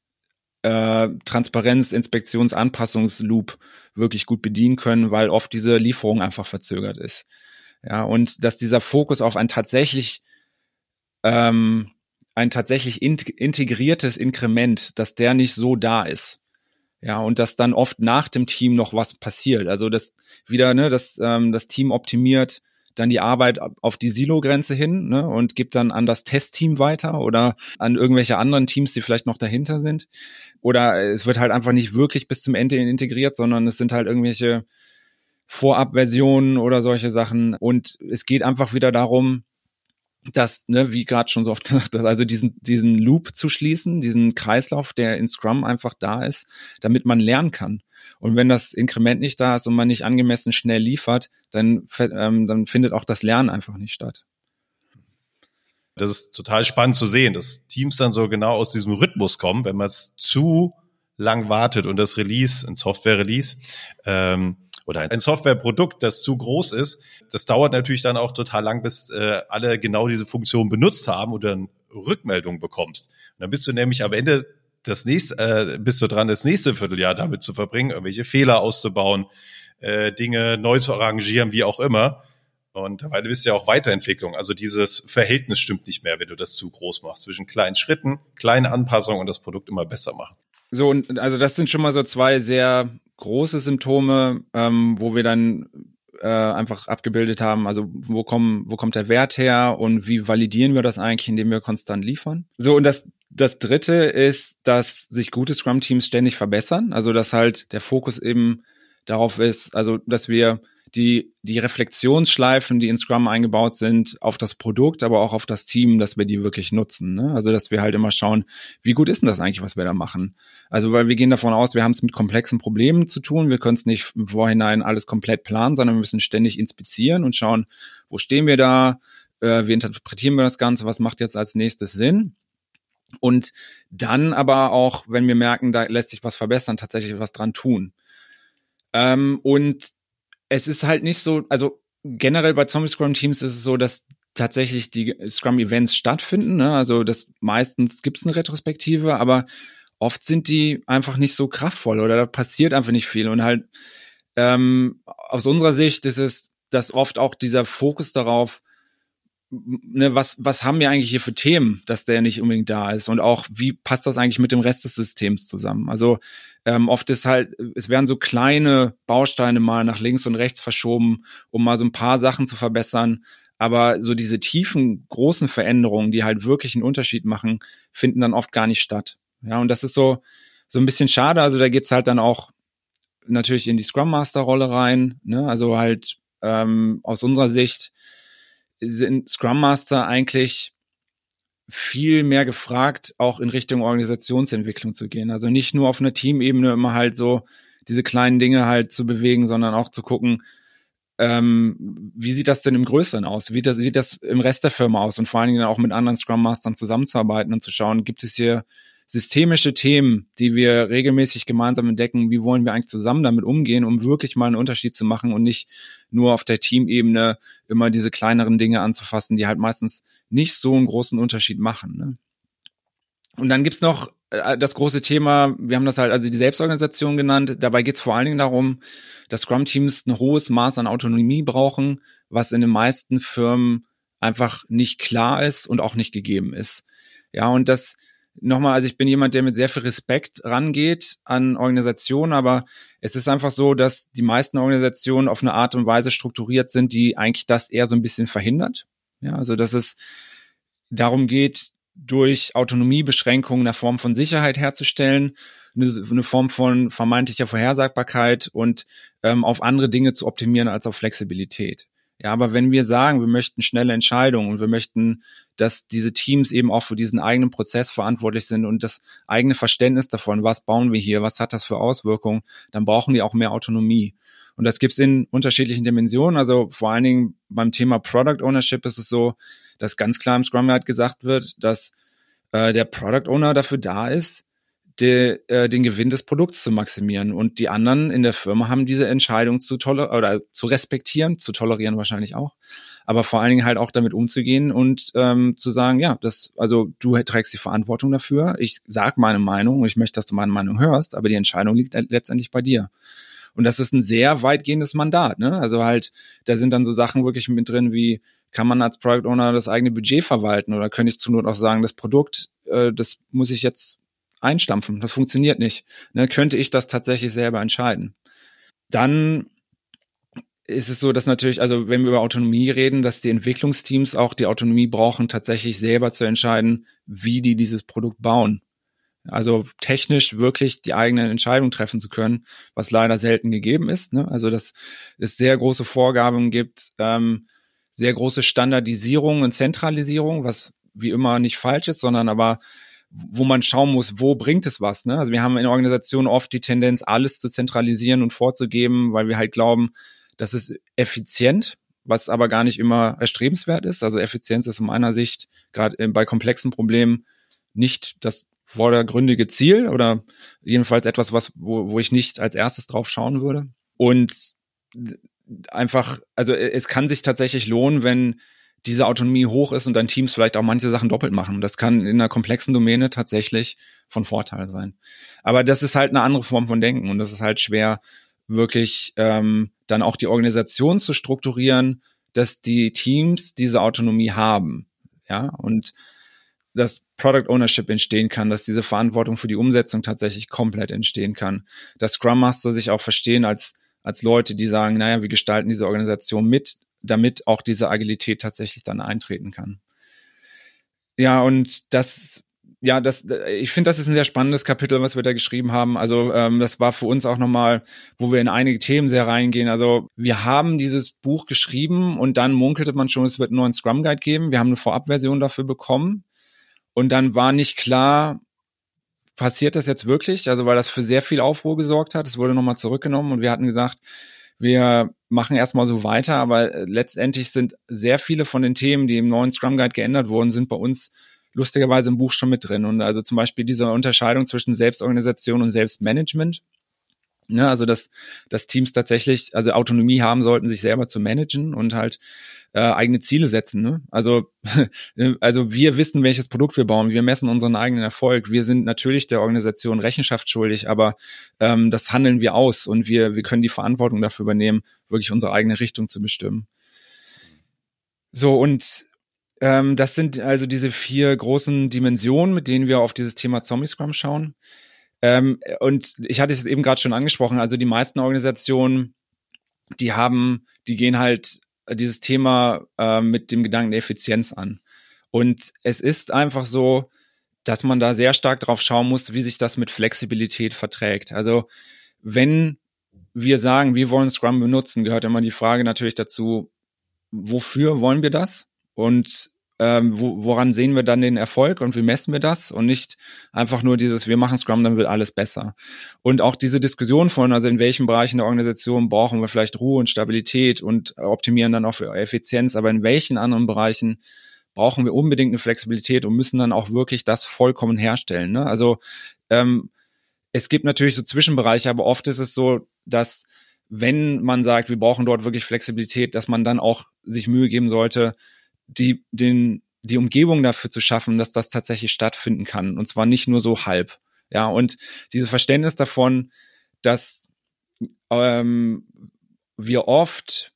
äh, Transparenz, Inspektions, Anpassungsloop wirklich gut bedienen können, weil oft diese Lieferung einfach verzögert ist. Ja, und dass dieser Fokus auf ein tatsächlich ähm, ein tatsächlich in integriertes Inkrement, dass der nicht so da ist. Ja, und dass dann oft nach dem Team noch was passiert. Also das wieder, ne, dass ähm, das Team optimiert dann die Arbeit auf die Silo-Grenze hin ne, und gibt dann an das Testteam weiter oder an irgendwelche anderen Teams, die vielleicht noch dahinter sind. Oder es wird halt einfach nicht wirklich bis zum Ende integriert, sondern es sind halt irgendwelche Vorabversionen oder solche Sachen. Und es geht einfach wieder darum, dass, ne, wie gerade schon so oft [LAUGHS] gesagt, dass also diesen, diesen Loop zu schließen, diesen Kreislauf, der in Scrum einfach da ist, damit man lernen kann. Und wenn das Inkrement nicht da ist und man nicht angemessen schnell liefert, dann, ähm, dann findet auch das Lernen einfach nicht statt. Das ist total spannend zu sehen, dass Teams dann so genau aus diesem Rhythmus kommen, wenn man es zu lang wartet und das Release, ein Software-Release, ähm, oder ein Softwareprodukt, das zu groß ist, das dauert natürlich dann auch total lang, bis äh, alle genau diese Funktion benutzt haben oder eine Rückmeldung bekommst. Und dann bist du nämlich am Ende das nächste, äh, bist du dran, das nächste Vierteljahr damit zu verbringen, irgendwelche Fehler auszubauen, äh, Dinge neu zu arrangieren, wie auch immer. Und dabei bist du ja auch Weiterentwicklung. Also dieses Verhältnis stimmt nicht mehr, wenn du das zu groß machst. Zwischen kleinen Schritten, kleinen Anpassungen und das Produkt immer besser machen. So, und also das sind schon mal so zwei sehr große Symptome, ähm, wo wir dann äh, einfach abgebildet haben, also wo, kommen, wo kommt der Wert her und wie validieren wir das eigentlich, indem wir konstant liefern. So, und das, das dritte ist, dass sich gute Scrum-Teams ständig verbessern, also dass halt der Fokus eben darauf ist, also dass wir die, die Reflexionsschleifen, die in Scrum eingebaut sind, auf das Produkt, aber auch auf das Team, dass wir die wirklich nutzen. Ne? Also dass wir halt immer schauen, wie gut ist denn das eigentlich, was wir da machen? Also weil wir gehen davon aus, wir haben es mit komplexen Problemen zu tun, wir können es nicht im Vorhinein alles komplett planen, sondern wir müssen ständig inspizieren und schauen, wo stehen wir da, äh, wie interpretieren wir das Ganze, was macht jetzt als nächstes Sinn? Und dann aber auch, wenn wir merken, da lässt sich was verbessern, tatsächlich was dran tun. Ähm, und es ist halt nicht so, also generell bei Zombie Scrum Teams ist es so, dass tatsächlich die Scrum Events stattfinden. Ne? Also das meistens gibt's eine Retrospektive, aber oft sind die einfach nicht so kraftvoll oder da passiert einfach nicht viel. Und halt ähm, aus unserer Sicht ist es, dass oft auch dieser Fokus darauf, ne, was, was haben wir eigentlich hier für Themen, dass der nicht unbedingt da ist und auch, wie passt das eigentlich mit dem Rest des Systems zusammen? Also ähm, oft ist halt, es werden so kleine Bausteine mal nach links und rechts verschoben, um mal so ein paar Sachen zu verbessern. Aber so diese tiefen, großen Veränderungen, die halt wirklich einen Unterschied machen, finden dann oft gar nicht statt. Ja, und das ist so, so ein bisschen schade. Also da geht's halt dann auch natürlich in die Scrum Master Rolle rein. Ne? Also halt ähm, aus unserer Sicht sind Scrum Master eigentlich viel mehr gefragt, auch in Richtung Organisationsentwicklung zu gehen. Also nicht nur auf einer Teamebene immer halt so diese kleinen Dinge halt zu bewegen, sondern auch zu gucken, ähm, wie sieht das denn im Größeren aus? Wie sieht das, sieht das im Rest der Firma aus? Und vor allen Dingen auch mit anderen Scrum Mastern zusammenzuarbeiten und zu schauen, gibt es hier systemische Themen, die wir regelmäßig gemeinsam entdecken, wie wollen wir eigentlich zusammen damit umgehen, um wirklich mal einen Unterschied zu machen und nicht nur auf der Teamebene immer diese kleineren Dinge anzufassen, die halt meistens nicht so einen großen Unterschied machen. Ne? Und dann gibt's noch äh, das große Thema, wir haben das halt also die Selbstorganisation genannt. Dabei geht's vor allen Dingen darum, dass Scrum-Teams ein hohes Maß an Autonomie brauchen, was in den meisten Firmen einfach nicht klar ist und auch nicht gegeben ist. Ja, und das nochmal, also ich bin jemand, der mit sehr viel Respekt rangeht an Organisationen, aber es ist einfach so, dass die meisten Organisationen auf eine Art und Weise strukturiert sind, die eigentlich das eher so ein bisschen verhindert. Ja, also dass es darum geht, durch Autonomiebeschränkungen eine Form von Sicherheit herzustellen, eine, Form von vermeintlicher Vorhersagbarkeit und ähm, auf andere Dinge zu optimieren als auf Flexibilität. Ja, aber wenn wir sagen, wir möchten schnelle Entscheidungen und wir möchten, dass diese Teams eben auch für diesen eigenen Prozess verantwortlich sind und das eigene Verständnis davon, was bauen wir hier, was hat das für Auswirkungen, dann brauchen die auch mehr Autonomie. Und das gibt's in unterschiedlichen Dimensionen. Also vor allen Dingen beim Thema Product Ownership ist es so, dass ganz klar im Scrum Guide gesagt wird, dass äh, der Product Owner dafür da ist, de, äh, den Gewinn des Produkts zu maximieren. Und die anderen in der Firma haben diese Entscheidung zu toler oder zu respektieren, zu tolerieren wahrscheinlich auch, aber vor allen Dingen halt auch damit umzugehen und ähm, zu sagen, ja, das, also du trägst die Verantwortung dafür. Ich sag meine Meinung und ich möchte, dass du meine Meinung hörst, aber die Entscheidung liegt letztendlich bei dir. Und das ist ein sehr weitgehendes Mandat, ne? Also halt, da sind dann so Sachen wirklich mit drin wie, kann man als Product Owner das eigene Budget verwalten oder könnte ich zu Not auch sagen, das Produkt, äh, das muss ich jetzt einstampfen. Das funktioniert nicht. Ne, könnte ich das tatsächlich selber entscheiden. Dann ist es so, dass natürlich, also wenn wir über Autonomie reden, dass die Entwicklungsteams auch die Autonomie brauchen, tatsächlich selber zu entscheiden, wie die dieses Produkt bauen. Also technisch wirklich die eigene Entscheidung treffen zu können, was leider selten gegeben ist. Ne? Also dass es sehr große Vorgaben gibt, ähm, sehr große Standardisierung und Zentralisierung, was wie immer nicht falsch ist, sondern aber wo man schauen muss, wo bringt es was. Ne? Also wir haben in Organisationen oft die Tendenz, alles zu zentralisieren und vorzugeben, weil wir halt glauben, das ist effizient was aber gar nicht immer erstrebenswert ist. Also Effizienz ist in meiner Sicht gerade bei komplexen Problemen nicht das vordergründige Ziel oder jedenfalls etwas, was, wo, wo ich nicht als erstes drauf schauen würde. Und einfach, also es kann sich tatsächlich lohnen, wenn diese Autonomie hoch ist und dann Teams vielleicht auch manche Sachen doppelt machen. Das kann in einer komplexen Domäne tatsächlich von Vorteil sein. Aber das ist halt eine andere Form von Denken und das ist halt schwer, wirklich ähm, dann auch die Organisation zu strukturieren, dass die Teams diese Autonomie haben. Ja, und dass Product Ownership entstehen kann, dass diese Verantwortung für die Umsetzung tatsächlich komplett entstehen kann, dass Scrum Master sich auch verstehen als als Leute, die sagen, naja, wir gestalten diese Organisation mit, damit auch diese Agilität tatsächlich dann eintreten kann. Ja, und das, ja, das, ich finde, das ist ein sehr spannendes Kapitel, was wir da geschrieben haben. Also ähm, das war für uns auch nochmal, wo wir in einige Themen sehr reingehen. Also wir haben dieses Buch geschrieben und dann munkelte man schon, es wird einen neuen Scrum Guide geben. Wir haben eine Vorabversion dafür bekommen. Und dann war nicht klar, passiert das jetzt wirklich? Also weil das für sehr viel Aufruhr gesorgt hat. Es wurde nochmal zurückgenommen und wir hatten gesagt, wir machen erstmal so weiter, aber äh, letztendlich sind sehr viele von den Themen, die im neuen Scrum Guide geändert wurden, sind bei uns lustigerweise im Buch schon mit drin. Und also zum Beispiel diese Unterscheidung zwischen Selbstorganisation und Selbstmanagement. Ne, also dass, dass Teams tatsächlich, also Autonomie haben sollten, sich selber zu managen und halt äh, eigene Ziele setzen. Ne? Also, [LAUGHS] also wir wissen, welches Produkt wir bauen, wir messen unseren eigenen Erfolg. Wir sind natürlich der Organisation Rechenschaft schuldig, aber ähm, das handeln wir aus und wir, wir können die Verantwortung dafür übernehmen, wirklich unsere eigene Richtung zu bestimmen. So, und ähm, das sind also diese vier großen Dimensionen, mit denen wir auf dieses Thema Zombie Scrum schauen. Ähm, und ich hatte es eben gerade schon angesprochen, also die meisten Organisationen, die haben, die gehen halt dieses Thema äh, mit dem Gedanken der Effizienz an. Und es ist einfach so, dass man da sehr stark drauf schauen muss, wie sich das mit Flexibilität verträgt. Also wenn wir sagen, wir wollen Scrum benutzen, gehört immer die Frage natürlich dazu, wofür wollen wir das? Und ähm, wo, woran sehen wir dann den Erfolg und wie messen wir das und nicht einfach nur dieses, wir machen Scrum, dann wird alles besser. Und auch diese Diskussion von, also in welchen Bereichen der Organisation brauchen wir vielleicht Ruhe und Stabilität und optimieren dann auch für Effizienz, aber in welchen anderen Bereichen brauchen wir unbedingt eine Flexibilität und müssen dann auch wirklich das vollkommen herstellen. Ne? Also ähm, es gibt natürlich so Zwischenbereiche, aber oft ist es so, dass wenn man sagt, wir brauchen dort wirklich Flexibilität, dass man dann auch sich Mühe geben sollte, die, den, die Umgebung dafür zu schaffen, dass das tatsächlich stattfinden kann. Und zwar nicht nur so halb. Ja, und dieses Verständnis davon, dass ähm, wir oft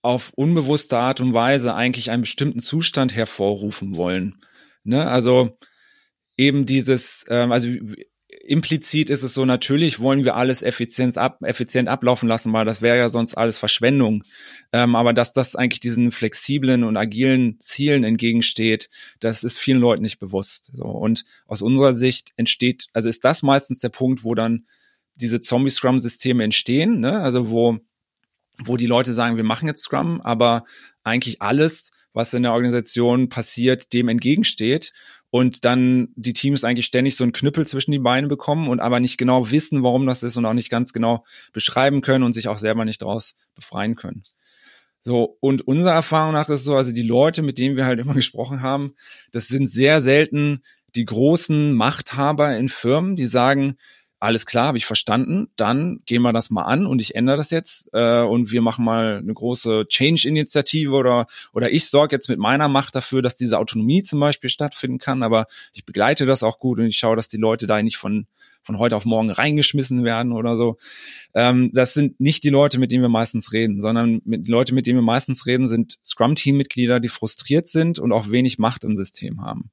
auf unbewusste Art und Weise eigentlich einen bestimmten Zustand hervorrufen wollen. Ne? Also eben dieses, ähm, also implizit ist es so, natürlich wollen wir alles effizient, ab, effizient ablaufen lassen, weil das wäre ja sonst alles Verschwendung. Ähm, aber dass das eigentlich diesen flexiblen und agilen Zielen entgegensteht, das ist vielen Leuten nicht bewusst. So. Und aus unserer Sicht entsteht, also ist das meistens der Punkt, wo dann diese Zombie-Scrum-Systeme entstehen, ne? also wo, wo die Leute sagen, wir machen jetzt Scrum, aber eigentlich alles, was in der Organisation passiert, dem entgegensteht und dann die Teams eigentlich ständig so einen Knüppel zwischen die Beine bekommen und aber nicht genau wissen, warum das ist und auch nicht ganz genau beschreiben können und sich auch selber nicht daraus befreien können. So, und unserer Erfahrung nach ist es so, also die Leute, mit denen wir halt immer [LAUGHS] gesprochen haben, das sind sehr selten die großen Machthaber in Firmen, die sagen, alles klar, habe ich verstanden, dann gehen wir das mal an und ich ändere das jetzt äh, und wir machen mal eine große Change-Initiative oder, oder ich sorge jetzt mit meiner Macht dafür, dass diese Autonomie zum Beispiel stattfinden kann, aber ich begleite das auch gut und ich schaue, dass die Leute da nicht von, von heute auf morgen reingeschmissen werden oder so. Ähm, das sind nicht die Leute, mit denen wir meistens reden, sondern mit Leute, mit denen wir meistens reden, sind Scrum-Team-Mitglieder, die frustriert sind und auch wenig Macht im System haben.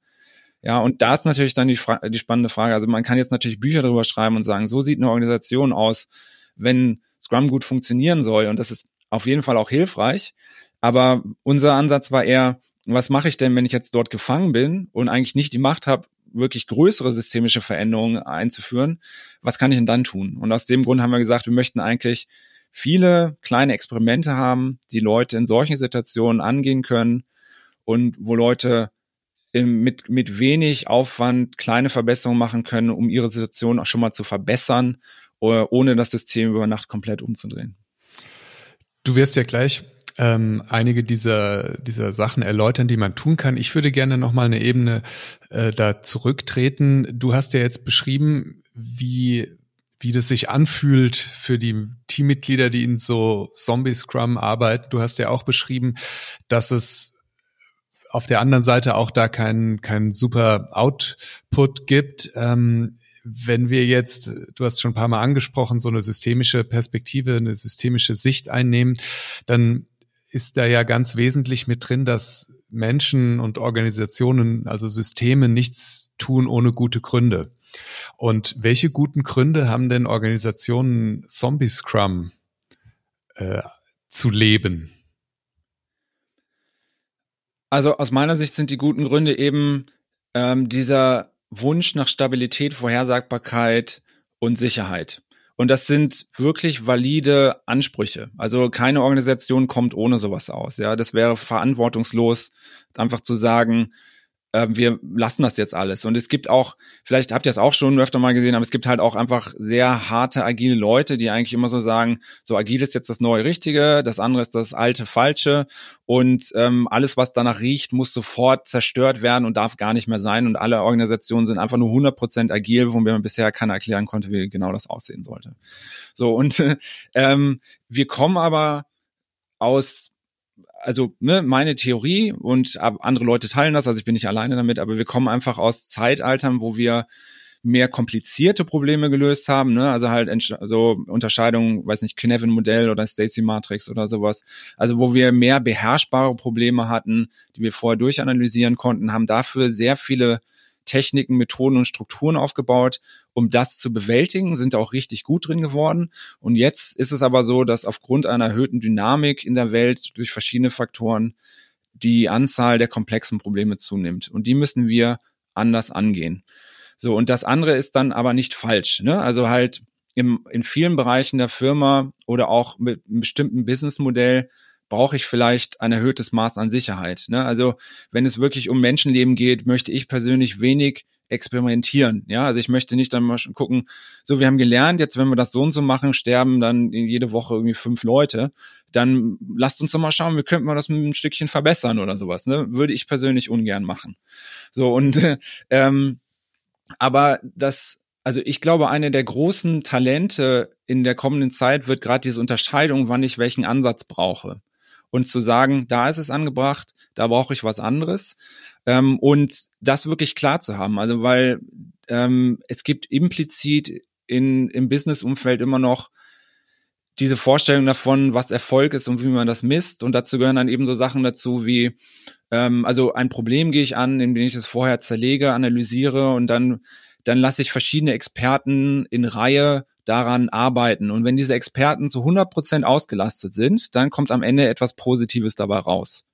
Ja, und da ist natürlich dann die, Fra die spannende Frage. Also man kann jetzt natürlich Bücher darüber schreiben und sagen, so sieht eine Organisation aus, wenn Scrum gut funktionieren soll. Und das ist auf jeden Fall auch hilfreich. Aber unser Ansatz war eher, was mache ich denn, wenn ich jetzt dort gefangen bin und eigentlich nicht die Macht habe, wirklich größere systemische Veränderungen einzuführen? Was kann ich denn dann tun? Und aus dem Grund haben wir gesagt, wir möchten eigentlich viele kleine Experimente haben, die Leute in solchen Situationen angehen können und wo Leute mit, mit wenig Aufwand kleine Verbesserungen machen können, um ihre Situation auch schon mal zu verbessern, ohne das System über Nacht komplett umzudrehen. Du wirst ja gleich ähm, einige dieser, dieser Sachen erläutern, die man tun kann. Ich würde gerne noch mal eine Ebene äh, da zurücktreten. Du hast ja jetzt beschrieben, wie wie das sich anfühlt für die Teammitglieder, die in so Zombie Scrum arbeiten. Du hast ja auch beschrieben, dass es auf der anderen Seite auch da keinen keinen super Output gibt. Ähm, wenn wir jetzt, du hast schon ein paar Mal angesprochen, so eine systemische Perspektive, eine systemische Sicht einnehmen, dann ist da ja ganz wesentlich mit drin, dass Menschen und Organisationen, also Systeme nichts tun ohne gute Gründe. Und welche guten Gründe haben denn Organisationen Zombie Scrum äh, zu leben? Also aus meiner Sicht sind die guten Gründe eben ähm, dieser Wunsch nach Stabilität, Vorhersagbarkeit und Sicherheit. Und das sind wirklich valide Ansprüche. Also keine Organisation kommt ohne sowas aus. Ja, das wäre verantwortungslos, einfach zu sagen, wir lassen das jetzt alles. Und es gibt auch, vielleicht habt ihr es auch schon öfter mal gesehen, aber es gibt halt auch einfach sehr harte, agile Leute, die eigentlich immer so sagen, so agil ist jetzt das neue Richtige, das andere ist das alte Falsche und ähm, alles, was danach riecht, muss sofort zerstört werden und darf gar nicht mehr sein. Und alle Organisationen sind einfach nur 100% agil, wo mir bisher keiner erklären konnte, wie genau das aussehen sollte. So, und [LAUGHS] ähm, wir kommen aber aus also ne, meine Theorie und andere Leute teilen das, also ich bin nicht alleine damit, aber wir kommen einfach aus Zeitaltern, wo wir mehr komplizierte Probleme gelöst haben, ne? also halt so Unterscheidungen, weiß nicht, Knevin-Modell oder Stacy-Matrix oder sowas, also wo wir mehr beherrschbare Probleme hatten, die wir vorher durchanalysieren konnten, haben dafür sehr viele Techniken, Methoden und Strukturen aufgebaut, um das zu bewältigen, sind auch richtig gut drin geworden. Und jetzt ist es aber so, dass aufgrund einer erhöhten Dynamik in der Welt durch verschiedene Faktoren die Anzahl der komplexen Probleme zunimmt. Und die müssen wir anders angehen. So, und das andere ist dann aber nicht falsch. Ne? Also halt im, in vielen Bereichen der Firma oder auch mit einem bestimmten Businessmodell brauche ich vielleicht ein erhöhtes Maß an Sicherheit. Ne? Also wenn es wirklich um Menschenleben geht, möchte ich persönlich wenig experimentieren. Ja, also ich möchte nicht dann mal gucken, so wir haben gelernt, jetzt wenn wir das so und so machen, sterben dann jede Woche irgendwie fünf Leute. Dann lasst uns doch mal schauen, wie könnten wir das mit ein Stückchen verbessern oder sowas. Ne? Würde ich persönlich ungern machen. So und [LAUGHS] ähm, aber das also ich glaube, eine der großen Talente in der kommenden Zeit wird gerade diese Unterscheidung, wann ich welchen Ansatz brauche und zu sagen, da ist es angebracht, da brauche ich was anderes. Ähm, und das wirklich klar zu haben. Also weil ähm, es gibt implizit in, im Business-Umfeld immer noch diese Vorstellung davon, was Erfolg ist und wie man das misst. Und dazu gehören dann eben so Sachen dazu wie, ähm, also ein Problem gehe ich an, indem ich es vorher zerlege, analysiere und dann, dann lasse ich verschiedene Experten in Reihe daran arbeiten. Und wenn diese Experten zu 100 Prozent ausgelastet sind, dann kommt am Ende etwas Positives dabei raus.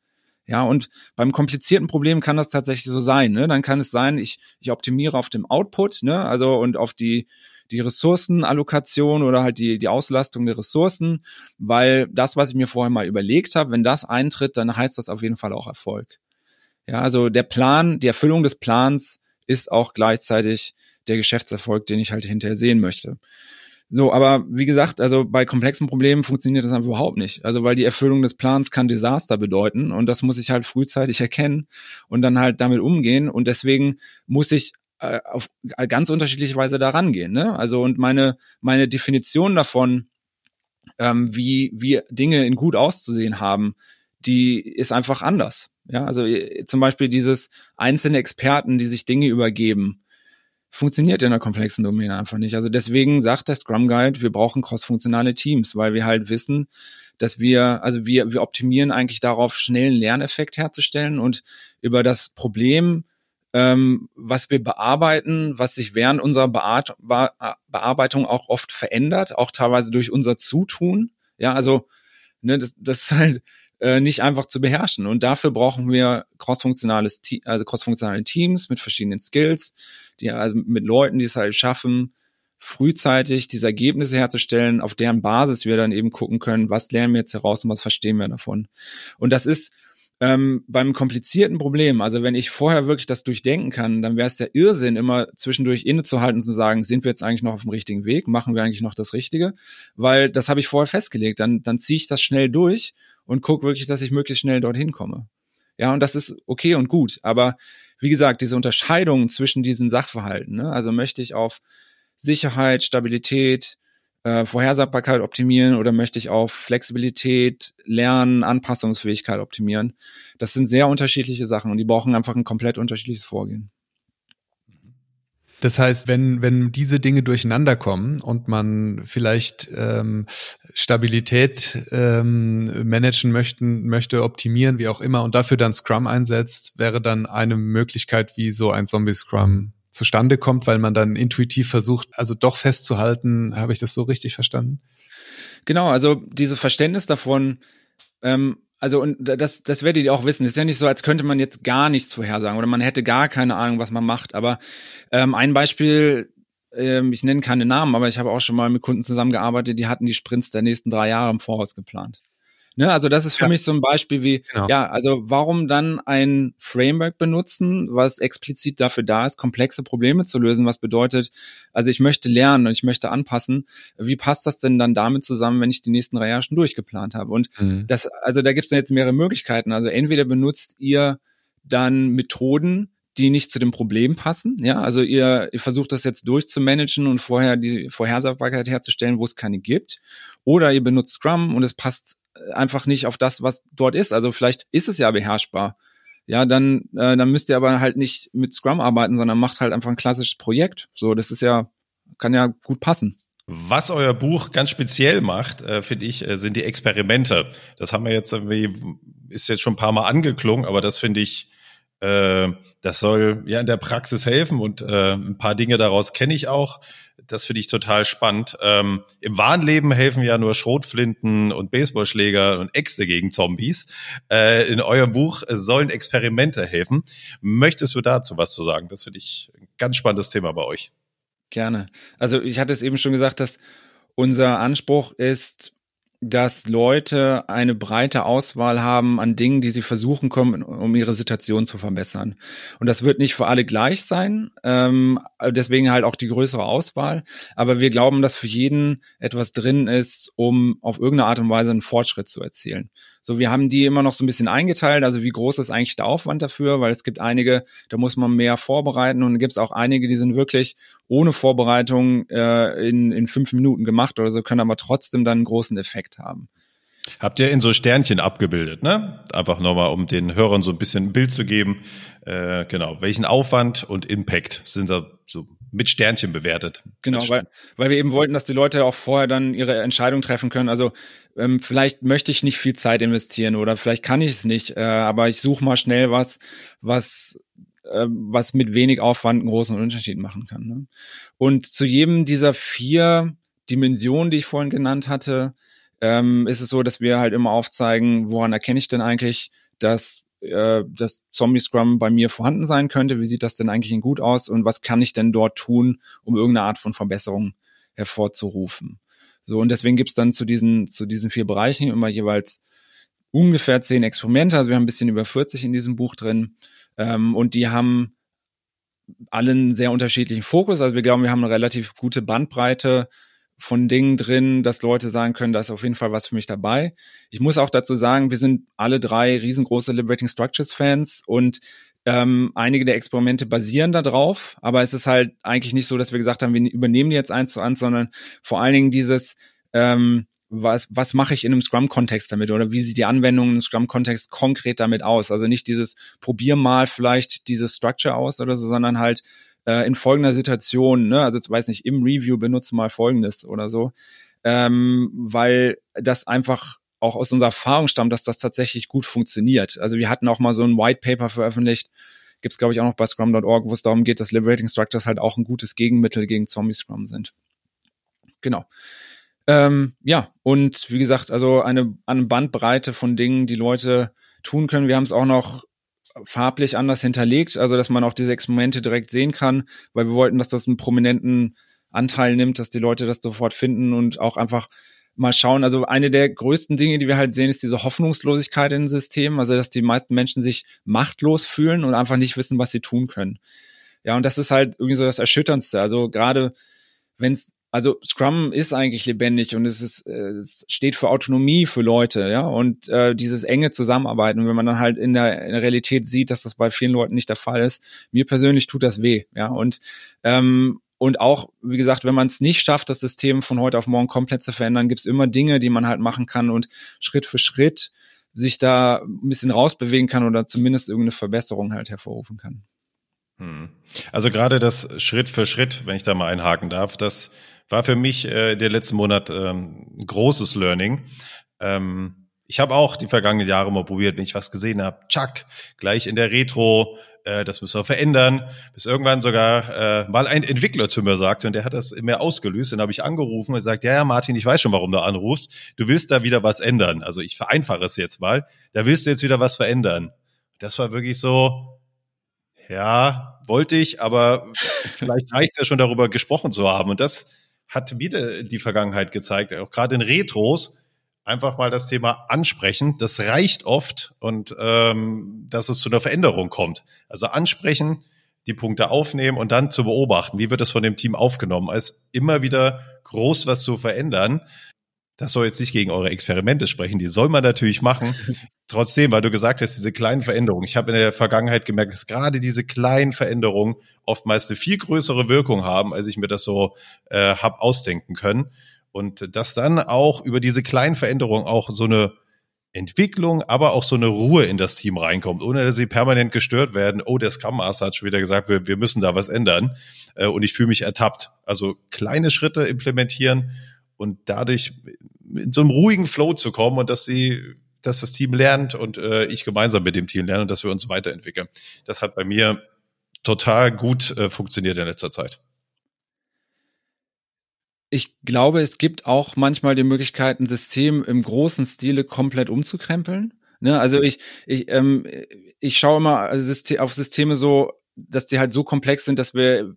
Ja, und beim komplizierten Problem kann das tatsächlich so sein. Ne? Dann kann es sein, ich, ich optimiere auf dem Output, ne? also und auf die, die Ressourcenallokation oder halt die, die Auslastung der Ressourcen, weil das, was ich mir vorher mal überlegt habe, wenn das eintritt, dann heißt das auf jeden Fall auch Erfolg. Ja, also der Plan, die Erfüllung des Plans ist auch gleichzeitig der Geschäftserfolg, den ich halt hinterher sehen möchte. So, aber wie gesagt, also bei komplexen Problemen funktioniert das einfach überhaupt nicht. Also weil die Erfüllung des Plans kann Desaster bedeuten und das muss ich halt frühzeitig erkennen und dann halt damit umgehen und deswegen muss ich äh, auf ganz unterschiedliche Weise da rangehen. Ne? Also und meine meine Definition davon, ähm, wie wie Dinge in gut auszusehen haben, die ist einfach anders. Ja, also äh, zum Beispiel dieses einzelne Experten, die sich Dinge übergeben funktioniert in einer komplexen Domäne einfach nicht. Also deswegen sagt der Scrum Guide, wir brauchen crossfunktionale Teams, weil wir halt wissen, dass wir, also wir, wir optimieren eigentlich darauf, schnellen Lerneffekt herzustellen und über das Problem, ähm, was wir bearbeiten, was sich während unserer Beart Be Bearbeitung auch oft verändert, auch teilweise durch unser Zutun. Ja, also ne, das, das ist halt äh, nicht einfach zu beherrschen. Und dafür brauchen wir crossfunktionales, also crossfunktionale Teams mit verschiedenen Skills, die also mit Leuten, die es halt schaffen, frühzeitig diese Ergebnisse herzustellen, auf deren Basis wir dann eben gucken können, was lernen wir jetzt heraus und was verstehen wir davon. Und das ist Ähm, beim komplizierten Problem, also wenn ich vorher wirklich das durchdenken kann, dann wäre es der Irrsinn, immer zwischendurch innezuhalten und zu sagen, sind wir jetzt eigentlich noch auf dem richtigen Weg? Machen wir eigentlich noch das Richtige? Weil das habe ich vorher festgelegt. Dann, dann ziehe ich das schnell durch und gucke wirklich, dass ich möglichst schnell dorthin komme. Ja, und das ist okay und gut. Aber wie gesagt, diese Unterscheidung zwischen diesen Sachverhalten, ne? also möchte ich auf Sicherheit, Stabilität, äh, Vorhersagbarkeit optimieren oder möchte ich auf Flexibilität, Lernen, Anpassungsfähigkeit optimieren? Das sind sehr unterschiedliche Sachen und die brauchen einfach ein komplett unterschiedliches Vorgehen. Das heißt, wenn, wenn diese Dinge durcheinander kommen und man vielleicht ähm, Stabilität ähm, managen möchten, möchte, optimieren, wie auch immer, und dafür dann Scrum einsetzt, wäre dann eine Möglichkeit, wie so ein Zombie-Scrum zustande kommt, weil man dann intuitiv versucht, also doch festzuhalten. Habe ich das so richtig verstanden? Genau, also dieses Verständnis davon, ähm, also und das, das werdet ihr auch wissen. Es ist ja nicht so, als könnte man jetzt gar nichts vorhersagen oder man hätte gar keine Ahnung, was man macht. Aber ähm, ein Beispiel, ähm, ich nenne keine Namen, aber ich habe auch schon mal mit Kunden zusammengearbeitet, die hatten die Sprints der nächsten drei Jahre im Voraus geplant. Ne, also das ist für ja. mich so ein Beispiel wie, genau. ja, also warum dann ein Framework benutzen, was explizit dafür da ist, komplexe Probleme zu lösen, was bedeutet, also ich möchte lernen und ich möchte anpassen. Wie passt das denn dann damit zusammen, wenn ich die nächsten drei Jahre schon durchgeplant habe? Und mhm. das, also da gibt es jetzt mehrere Möglichkeiten. Also entweder benutzt ihr dann Methoden, die nicht zu dem Problem passen. Ja, also ihr, ihr versucht das jetzt durchzumanagen und vorher die Vorhersagbarkeit herzustellen, wo es keine gibt. Oder ihr benutzt Scrum und es passt einfach nicht auf das, was dort ist. Also vielleicht ist es ja beherrschbar. Ja, dann, äh, dann müsst ihr aber halt nicht mit Scrum arbeiten, sondern macht halt einfach ein klassisches Projekt. So, das ist ja, kann ja gut passen. Was euer Buch ganz speziell macht, äh, finde ich, äh, sind die Experimente. Das haben wir jetzt irgendwie, ist jetzt schon ein paar Mal angeklungen, aber das finde ich, äh, das soll ja in der Praxis helfen und äh, ein paar Dinge daraus kenne ich auch das finde ich total spannend. Ähm, Im wahren Leben helfen ja nur Schrotflinten und Baseballschläger und Äxte gegen Zombies. Äh, in eurem Buch sollen Experimente helfen. Möchtest du dazu was zu sagen? Das finde ich ein ganz spannendes Thema bei euch. Gerne. Also ich hatte es eben schon gesagt, dass unser Anspruch ist, dass Leute eine breite Auswahl haben an Dingen, die sie versuchen können, um ihre Situation zu verbessern. Und das wird nicht für alle gleich sein, ähm, deswegen halt auch die größere Auswahl. Aber wir glauben, dass für jeden etwas drin ist, um auf irgendeine Art und Weise einen Fortschritt zu erzielen. So, wir haben die immer noch so ein bisschen eingeteilt. Also wie groß ist eigentlich der Aufwand dafür? Weil es gibt einige, da muss man mehr vorbereiten und gibt es auch einige, die sind wirklich ohne Vorbereitung äh, in, in fünf Minuten gemacht oder so, können aber trotzdem dann einen großen Effekt haben. Habt ihr in so Sternchen abgebildet, ne? Einfach nochmal, um den Hörern so ein bisschen ein Bild zu geben. Äh, genau, welchen Aufwand und Impact sind da so mit Sternchen bewertet. Genau, weil, weil wir eben wollten, dass die Leute auch vorher dann ihre Entscheidung treffen können. Also ähm, vielleicht möchte ich nicht viel Zeit investieren oder vielleicht kann ich es nicht, äh, aber ich suche mal schnell was, was was mit wenig Aufwand einen großen Unterschied machen kann. Ne? Und zu jedem dieser vier Dimensionen, die ich vorhin genannt hatte, ähm, ist es so, dass wir halt immer aufzeigen, woran erkenne ich denn eigentlich, dass äh, das Zombie Scrum bei mir vorhanden sein könnte. Wie sieht das denn eigentlich gut aus und was kann ich denn dort tun, um irgendeine Art von Verbesserung hervorzurufen? So, und deswegen gibt's dann zu diesen, zu diesen vier Bereichen immer jeweils ungefähr zehn Experimente. Also wir haben ein bisschen über 40 in diesem Buch drin. Ähm, und die haben allen sehr unterschiedlichen Fokus. Also wir glauben, wir haben eine relativ gute Bandbreite von Dingen drin, dass Leute sagen können, da ist auf jeden Fall was für mich dabei. Ich muss auch dazu sagen, wir sind alle drei riesengroße Liberating Structures Fans und ähm, einige der Experimente basieren da drauf, aber es ist halt eigentlich nicht so, dass wir gesagt haben, wir übernehmen die jetzt eins zu eins, sondern vor allen Dingen dieses, ähm, was, was mache ich in einem Scrum-Kontext damit oder wie sieht die Anwendung im Scrum-Kontext konkret damit aus? Also nicht dieses probier mal vielleicht dieses Structure aus oder so, sondern halt äh, in folgender Situation, ne, also weiß nicht, im Review benutze mal folgendes oder so, ähm, weil das einfach auch aus unserer Erfahrung stammt, dass das tatsächlich gut funktioniert. Also wir hatten auch mal so ein White Paper veröffentlicht, gibt's glaube ich auch noch bei Scrum.org, wo es darum geht, dass Liberating Structures halt auch ein gutes Gegenmittel gegen Zombie Scrum sind. Genau. Ähm, ja, und wie gesagt, also eine, eine Bandbreite von Dingen, die Leute tun können. Wir haben es auch noch farblich anders hinterlegt, also dass man auch diese Experimente direkt sehen kann, weil wir wollten, dass das einen prominenten Anteil nimmt, dass die Leute das sofort finden und auch einfach mal schauen. Also eine der größten Dinge, die wir halt sehen, ist diese Hoffnungslosigkeit im System. Also dass die meisten Menschen sich machtlos fühlen und einfach nicht wissen, was sie tun können. Ja, und das ist halt irgendwie so das Erschütterndste. Also gerade wenn es also Scrum ist eigentlich lebendig und es ist äh, es steht für Autonomie für Leute, ja und äh, dieses enge Zusammenarbeiten. Und wenn man dann halt in der, in der Realität sieht, dass das bei vielen Leuten nicht der Fall ist, mir persönlich tut das weh, ja und ähm, und auch, wie gesagt, wenn man es nicht schafft, das System von heute auf morgen komplett zu verändern, gibt es immer Dinge, die man halt machen kann und Schritt für Schritt sich da ein bisschen rausbewegen kann oder zumindest irgendeine Verbesserung halt hervorrufen kann. Hm. Also gerade das Schritt für Schritt, wenn ich da mal einhaken darf, das war für mich äh, der letzten Monat ähm, großes Learning. Ähm, ich habe auch die vergangenen Jahre mal probiert, wenn ich was gesehen habe, tschack, gleich in der Retro, äh, das müssen wir verändern, bis irgendwann sogar äh, mal ein Entwickler zu mir sagte, und der hat das mehr ausgelöst, dann habe ich angerufen und gesagt, ja, ja, Martin, ich weiß schon, warum du anrufst, du willst da wieder was ändern. Also ich vereinfache es jetzt mal, da willst du jetzt wieder was verändern. Das war wirklich so, ja, wollte ich, aber [LAUGHS] vielleicht reicht es ja schon darüber gesprochen zu haben. Und das hat wieder die Vergangenheit gezeigt, auch gerade in Retros, einfach mal das Thema ansprechen. Das reicht oft und ähm, dass es zu einer Veränderung kommt. Also ansprechen, die Punkte aufnehmen und dann zu beobachten, wie wird das von dem Team aufgenommen, als immer wieder groß was zu verändern. Das soll jetzt nicht gegen eure Experimente sprechen, die soll man natürlich machen. Trotzdem, weil du gesagt hast, diese kleinen Veränderungen. Ich habe in der Vergangenheit gemerkt, dass gerade diese kleinen Veränderungen oftmals eine viel größere Wirkung haben, als ich mir das so äh, hab ausdenken können. Und dass dann auch über diese kleinen Veränderungen auch so eine Entwicklung, aber auch so eine Ruhe in das Team reinkommt, ohne dass sie permanent gestört werden. Oh, der Scrum Master hat schon wieder gesagt, wir, wir müssen da was ändern. Äh, und ich fühle mich ertappt. Also kleine Schritte implementieren und dadurch in so einem ruhigen Flow zu kommen und dass sie, dass das Team lernt und äh, ich gemeinsam mit dem Team lerne und dass wir uns weiterentwickeln. Das hat bei mir total gut äh, funktioniert in letzter Zeit. Ich glaube, es gibt auch manchmal die Möglichkeit, ein System im großen Stile komplett umzukrempeln. Ne? Also ich, ich, ähm, ich schaue immer auf Systeme so, dass die halt so komplex sind, dass wir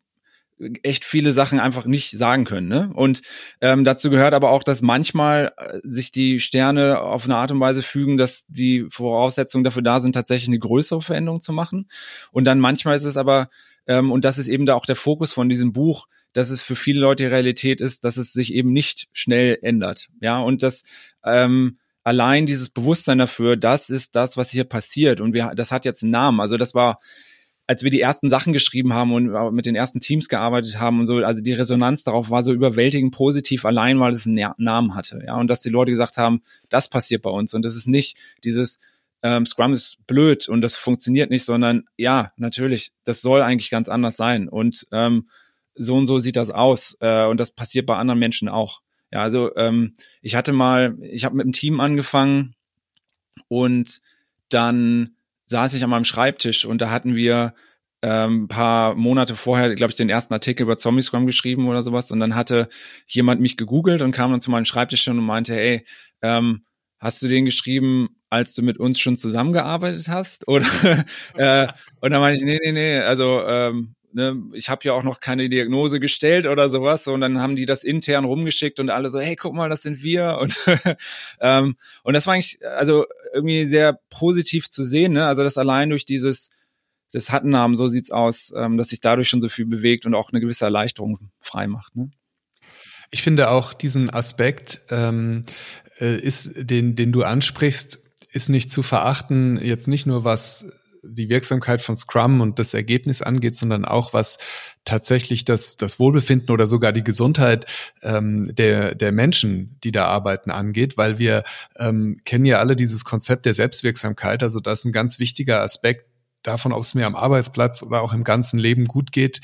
echt viele Sachen einfach nicht sagen können. Ne? Und ähm, dazu gehört aber auch, dass manchmal äh, sich die Sterne auf eine Art und Weise fügen, dass die Voraussetzungen dafür da sind, tatsächlich eine größere Veränderung zu machen. Und dann manchmal ist es aber, ähm, und das ist eben da auch der Fokus von diesem Buch, dass es für viele Leute die Realität ist, dass es sich eben nicht schnell ändert. Ja, und das ähm, allein dieses Bewusstsein dafür, das ist das, was hier passiert. Und wir, das hat jetzt einen Namen. Also das war als wir die ersten Sachen geschrieben haben und mit den ersten Teams gearbeitet haben und so, also die Resonanz darauf war so überwältigend positiv, allein weil es einen Namen hatte. Ja, und dass die Leute gesagt haben, das passiert bei uns. Und das ist nicht dieses ähm, Scrum ist blöd und das funktioniert nicht, sondern ja, natürlich, das soll eigentlich ganz anders sein. Und ähm, so und so sieht das aus. Äh, und das passiert bei anderen Menschen auch. Ja, also ähm, ich hatte mal, ich habe mit einem Team angefangen und dann saß ich an meinem Schreibtisch und da hatten wir ähm, paar Monate vorher, glaube ich, den ersten Artikel über Zombie Scrum geschrieben oder sowas. Und dann hatte jemand mich gegoogelt und kam dann zu meinem Schreibtisch und meinte, hey, ähm, hast du den geschrieben, als du mit uns schon zusammengearbeitet hast? [LAUGHS] Oder äh, und dann meinte ich, nee, nee, nee, also ähm, ne, ich habe ja auch noch keine Diagnose gestellt oder sowas. Und dann haben die das intern rumgeschickt und alle so, hey, guck mal, das sind wir. [LAUGHS] Und, ähm, und das war eigentlich also irgendwie sehr positiv zu sehen. Ne? Also das allein durch dieses das Hattennamen, so sieht's aus, ähm, dass sich dadurch schon so viel bewegt und auch eine gewisse Erleichterung frei macht. Ne? Ich finde auch diesen Aspekt ähm, äh, ist, den, den du ansprichst, ist nicht zu verachten, jetzt nicht nur was die Wirksamkeit von Scrum und das Ergebnis angeht, sondern auch was tatsächlich das, das Wohlbefinden oder sogar die Gesundheit ähm, der, der Menschen, die da arbeiten, angeht, weil wir ähm, kennen ja alle dieses Konzept der Selbstwirksamkeit. Also das ist ein ganz wichtiger Aspekt davon, ob es mir am Arbeitsplatz oder auch im ganzen Leben gut geht,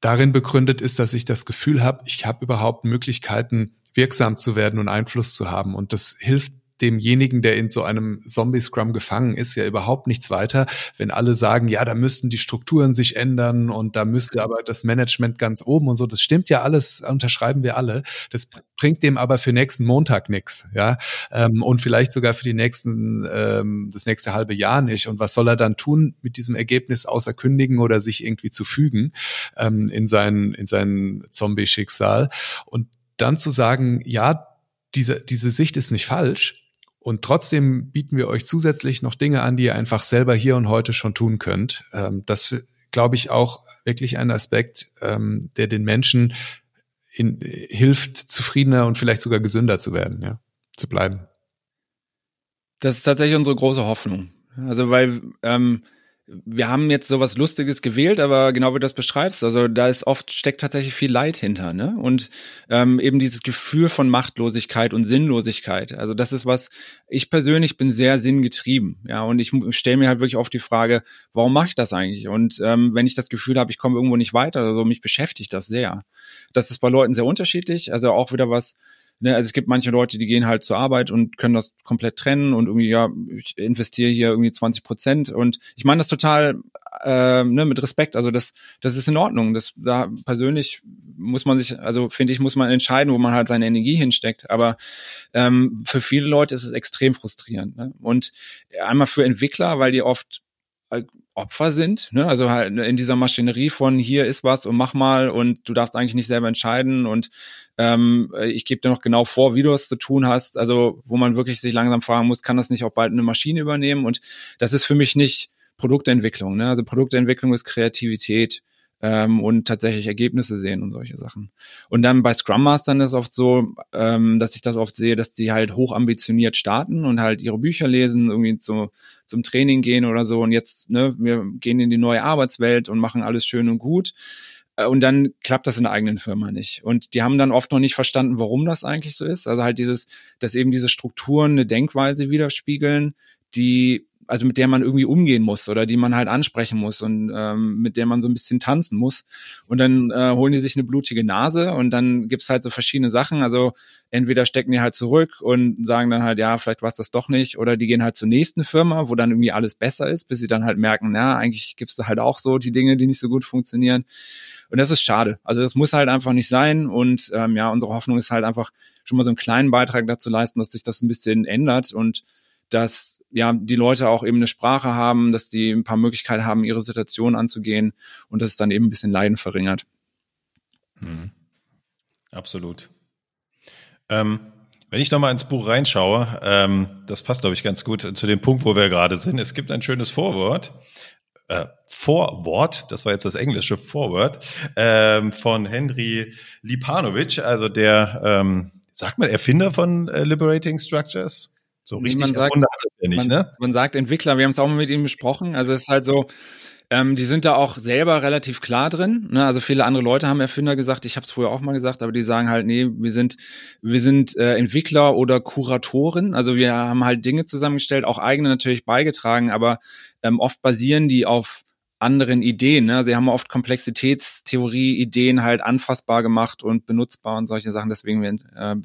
darin begründet ist, dass ich das Gefühl habe, ich habe überhaupt Möglichkeiten, wirksam zu werden und Einfluss zu haben. Und das hilft demjenigen, der in so einem Zombie-Scrum gefangen ist, ja überhaupt nichts weiter, wenn alle sagen, ja, da müssten die Strukturen sich ändern und da müsste aber das Management ganz oben und so. Das stimmt ja alles, unterschreiben wir alle. Das bringt dem aber für nächsten Montag nichts, ja, ähm, und vielleicht sogar für die nächsten, ähm, das nächste halbe Jahr nicht. Und was soll er dann tun mit diesem Ergebnis, außer kündigen oder sich irgendwie zu fügen ähm, in sein, in sein Zombie-Schicksal? Und dann zu sagen, ja, diese, diese Sicht ist nicht falsch. Und trotzdem bieten wir euch zusätzlich noch Dinge an, die ihr einfach selber hier und heute schon tun könnt. Ähm, das glaube ich auch wirklich ein Aspekt, ähm, der den Menschen in, hilft, zufriedener und vielleicht sogar gesünder zu werden, ja, zu bleiben. Das ist tatsächlich unsere große Hoffnung. Also weil ähm, wir haben jetzt sowas Lustiges gewählt, aber genau wie du das beschreibst, also da ist oft steckt tatsächlich viel Leid hinter, ne? Und ähm, eben dieses Gefühl von Machtlosigkeit und Sinnlosigkeit. Also das ist was. Ich persönlich bin sehr sinngetrieben, ja, und ich stelle mir halt wirklich oft die Frage, warum mache ich das eigentlich? Und ähm, wenn ich das Gefühl habe, ich komme irgendwo nicht weiter, also mich beschäftigt das sehr. Das ist bei Leuten sehr unterschiedlich. Also auch wieder was ne, also es gibt manche Leute, die gehen halt zur Arbeit und können das komplett trennen und irgendwie, ja, ich investiere hier irgendwie 20 Prozent und ich meine das total äh, ne, mit Respekt, also das, das ist in Ordnung. Das da persönlich muss man sich, also finde ich, muss man entscheiden, wo man halt seine Energie hinsteckt. Aber ähm, für viele Leute ist es extrem frustrierend. Ne? Und einmal für Entwickler, weil die oft äh, Opfer sind, ne? also halt in dieser Maschinerie von hier ist was und mach mal und du darfst eigentlich nicht selber entscheiden und ähm, ich gebe dir noch genau vor, wie du es zu tun hast, also wo man wirklich sich langsam fragen muss, kann das nicht auch bald eine Maschine übernehmen und das ist für mich nicht Produktentwicklung, ne? also Produktentwicklung ist Kreativität ähm, und tatsächlich Ergebnisse sehen und solche Sachen. Und dann bei Scrum Mastern ist oft so, ähm, dass ich das oft sehe, dass die halt hoch ambitioniert starten und halt ihre Bücher lesen, irgendwie zu, zum Training gehen oder so und jetzt, ne, wir gehen in die neue Arbeitswelt und machen alles schön und gut. Äh, und dann klappt das in der eigenen Firma nicht. Und die haben dann oft noch nicht verstanden, warum das eigentlich so ist. Also halt dieses, dass eben diese Strukturen eine Denkweise widerspiegeln, die also mit der man irgendwie umgehen muss oder die man halt ansprechen muss und ähm, mit der man so ein bisschen tanzen muss. Und dann äh, holen die sich eine blutige Nase und dann gibt's halt so verschiedene Sachen. Also entweder stecken die halt zurück und sagen dann halt, ja, vielleicht war's das doch nicht, oder die gehen halt zur nächsten Firma, wo dann irgendwie alles besser ist, bis sie dann halt merken, na, eigentlich gibt's da halt auch so die Dinge, die nicht so gut funktionieren. Und das ist schade. Also das muss halt einfach nicht sein. Und ähm, ja, unsere Hoffnung ist halt einfach schon mal so einen kleinen Beitrag dazu leisten, dass sich das ein bisschen ändert und dass ja, die Leute auch eben eine Sprache haben, dass die ein paar Möglichkeiten haben, ihre Situation anzugehen und dass es dann eben ein bisschen Leiden verringert. Mhm. Absolut. Ähm, wenn ich nochmal ins Buch reinschaue, ähm, das passt, glaube ich, ganz gut zu dem Punkt, wo wir gerade sind. Es gibt ein schönes Vorwort. Äh, Vorwort, das war jetzt das englische Vorwort, ähm, von Henry Lipanovic, also der, ähm, sagt man, Erfinder von äh, Liberating Structures? So richtig man sagt, ja nicht, man, ne? man sagt Entwickler, wir haben es auch mal mit ihm besprochen. Also es ist halt so, ähm, die sind da auch selber relativ klar drin. Ne? Also viele andere Leute haben Erfinder gesagt, ich habe es früher auch mal gesagt, aber die sagen halt, nee, wir sind, wir sind äh, Entwickler oder Kuratoren. Also wir haben halt Dinge zusammengestellt, auch eigene natürlich beigetragen, aber ähm, oft basieren die auf anderen Ideen. Ne? Sie haben oft Komplexitätstheorie-Ideen halt anfassbar gemacht und benutzbar und solche Sachen. Deswegen äh,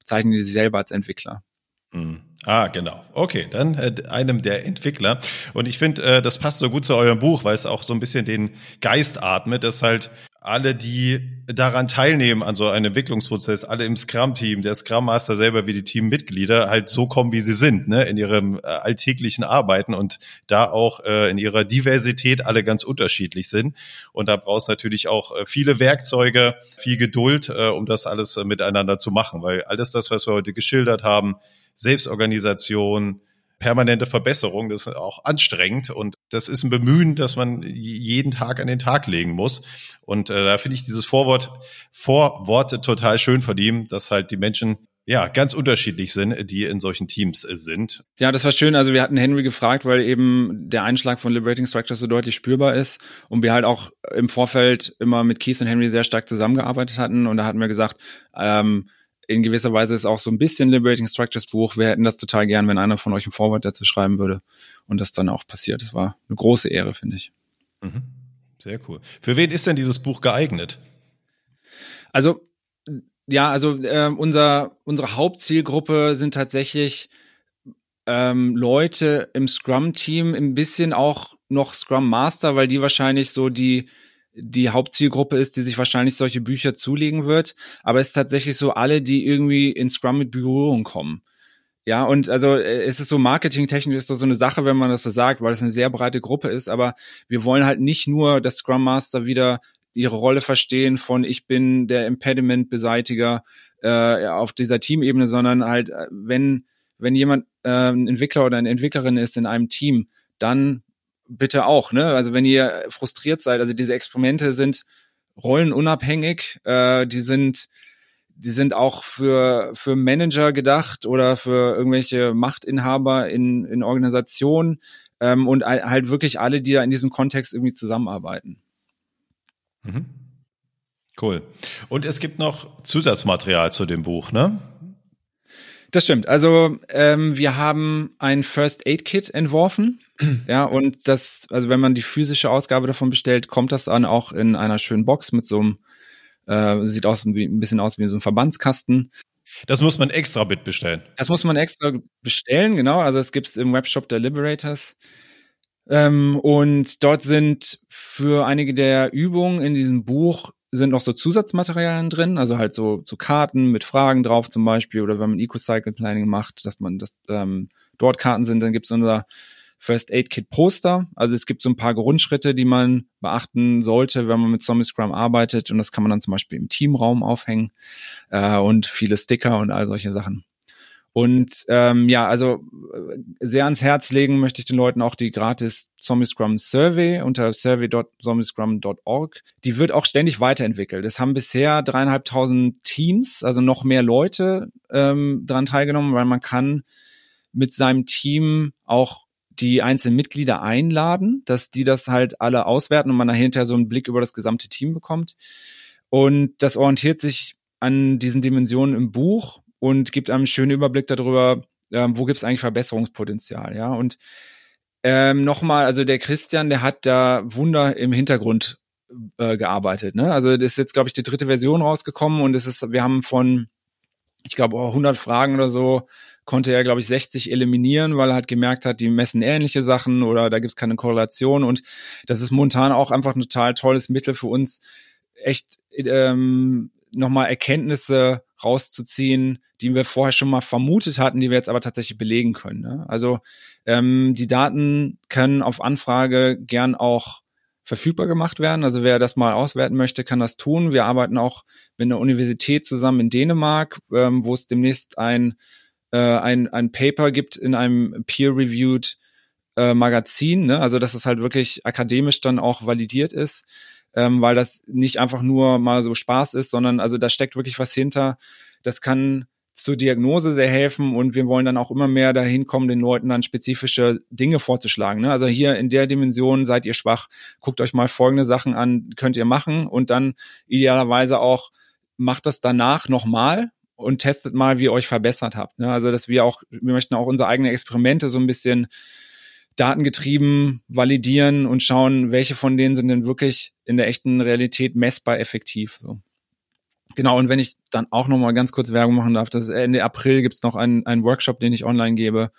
bezeichnen die sich selber als Entwickler. Mhm. Ah, genau. Okay, dann äh, einem der Entwickler. Und ich finde, äh, das passt so gut zu eurem Buch, weil es auch so ein bisschen den Geist atmet, dass halt alle, die daran teilnehmen, an so einem Entwicklungsprozess, alle im Scrum-Team, der Scrum Master selber wie die Teammitglieder, halt so kommen, wie sie sind, ne, in ihrem äh, alltäglichen Arbeiten und da auch äh, in ihrer Diversität alle ganz unterschiedlich sind. Und da brauchst natürlich auch äh, viele Werkzeuge, viel Geduld, äh, um das alles äh, miteinander zu machen, weil alles das, was wir heute geschildert haben, Selbstorganisation, permanente Verbesserung, das ist auch anstrengend und das ist ein Bemühen, das man jeden Tag an den Tag legen muss. Und äh, da finde ich dieses Vorwort, Vorworte total schön von ihm, dass halt die Menschen ja, ganz unterschiedlich sind, die in solchen Teams äh, sind. Ja, das war schön. Also wir hatten Henry gefragt, weil eben der Einschlag von Liberating Structures so deutlich spürbar ist und wir halt auch im Vorfeld immer mit Keith und Henry sehr stark zusammengearbeitet hatten und da hatten wir gesagt, ähm, in gewisser Weise ist auch so ein bisschen Liberating Structures Buch. Wir hätten das total gern, wenn einer von euch ein Vorwort dazu schreiben würde und das dann auch passiert. Das war eine große Ehre, finde ich. Mhm. Sehr cool. Für wen ist denn dieses Buch geeignet? Also ja, also äh, unser unsere Hauptzielgruppe sind tatsächlich ähm, Leute im Scrum-Team, ein bisschen auch noch Scrum Master, weil die wahrscheinlich so die die Hauptzielgruppe ist, die sich wahrscheinlich solche Bücher zulegen wird. Aber es ist tatsächlich so alle, die irgendwie in Scrum mit Berührung kommen. Ja, und also äh, es ist so marketingtechnisch ist das so eine Sache, wenn man das so sagt, weil es eine sehr breite Gruppe ist, aber wir wollen halt nicht nur, dass Scrum Master wieder ihre Rolle verstehen von ich bin der Impediment-Beseitiger äh, auf dieser Teamebene, sondern halt, äh, wenn, wenn jemand äh, ein Entwickler oder eine Entwicklerin ist in einem Team, dann bitte auch, ne? Also wenn ihr frustriert seid, also diese Experimente sind rollenunabhängig, äh, die sind die sind auch für, für Manager gedacht oder für irgendwelche Machtinhaber in, in Organisationen ähm, und halt wirklich alle, die da in diesem Kontext irgendwie zusammenarbeiten. Mhm. Cool. Und es gibt noch Zusatzmaterial zu dem Buch, ne? Das stimmt. Also ähm, wir haben ein First Aid Kit entworfen. [CLEARS THROAT] ja, und das, also wenn man die physische Ausgabe davon bestellt, kommt das dann auch in einer schönen Box mit so einem äh, sieht aus wie ein bisschen aus wie so ein Verbandskasten. Das muss man extra mitbestellen. Das muss man extra bestellen, genau. Also es gibt es im Webshop der Liberators. Ähm, und dort sind für einige der Übungen in diesem Buch sind noch so Zusatzmaterialien drin, also halt so, so Karten mit Fragen drauf zum Beispiel oder wenn man Eco-Cycle Planning macht, dass man das ähm, dort Karten sind, dann gibt es unser First Aid Kit Poster. Also es gibt so ein paar Grundschritte, die man beachten sollte, wenn man mit Zombie Scrum arbeitet. Und das kann man dann zum Beispiel im Teamraum aufhängen äh, und viele Sticker und all solche Sachen. Und ähm, ja, also äh, sehr ans Herz legen möchte ich den Leuten auch die gratis Zombie Scrum Survey unter survey.zombiescrum.org. Die wird auch ständig weiterentwickelt. Es haben bisher dreieinhalbtausend Teams, also noch mehr Leute ähm, daran teilgenommen, weil man kann mit seinem Team auch die einzelnen Mitglieder einladen, dass die das halt alle auswerten und man dahinter so einen Blick über das gesamte Team bekommt. Und das orientiert sich an diesen Dimensionen im Buch und gibt einem einen schönen Überblick darüber, ähm, wo gibt es eigentlich Verbesserungspotenzial, ja. Und ähm, nochmal, also der Christian, der hat da Wunder im Hintergrund äh, gearbeitet, ne? Also das ist jetzt, glaube ich, die dritte Version rausgekommen und es ist, wir haben von, ich glaube, 100 Fragen oder so konnte er, glaube ich, 60 eliminieren, weil er halt gemerkt hat, die messen ähnliche Sachen oder da gibt's keine Korrelation. Und das ist momentan auch einfach ein total tolles Mittel für uns, echt ähm, nochmal Erkenntnisse rauszuziehen, die wir vorher schon mal vermutet hatten, die wir jetzt aber tatsächlich belegen können. Ne? Also ähm, die Daten können auf Anfrage gern auch verfügbar gemacht werden. Also wer das mal auswerten möchte, kann das tun. Wir arbeiten auch mit einer Universität zusammen in Dänemark, ähm, wo es demnächst ein äh, ein, ein Paper gibt in einem peer-reviewed äh, Magazin, ne? also dass es halt wirklich akademisch dann auch validiert ist, ähm, weil das nicht einfach nur mal so Spaß ist, sondern also da steckt wirklich was hinter. Das kann zur Diagnose sehr helfen und wir wollen dann auch immer mehr dahin kommen, den Leuten dann spezifische Dinge vorzuschlagen. Ne? Also hier in der Dimension seid ihr schwach, guckt euch mal folgende Sachen an, könnt ihr machen und dann idealerweise auch macht das danach nochmal und testet mal, wie ihr euch verbessert habt. Ne? Also, dass wir auch, wir möchten auch unsere eigenen Experimente so ein bisschen datengetrieben validieren und schauen, welche von denen sind denn wirklich in der echten Realität messbar effektiv. So. Genau, und wenn ich dann auch noch mal ganz kurz Werbung machen darf, das Ende April gibt's noch einen, einen Workshop, den ich online gebe,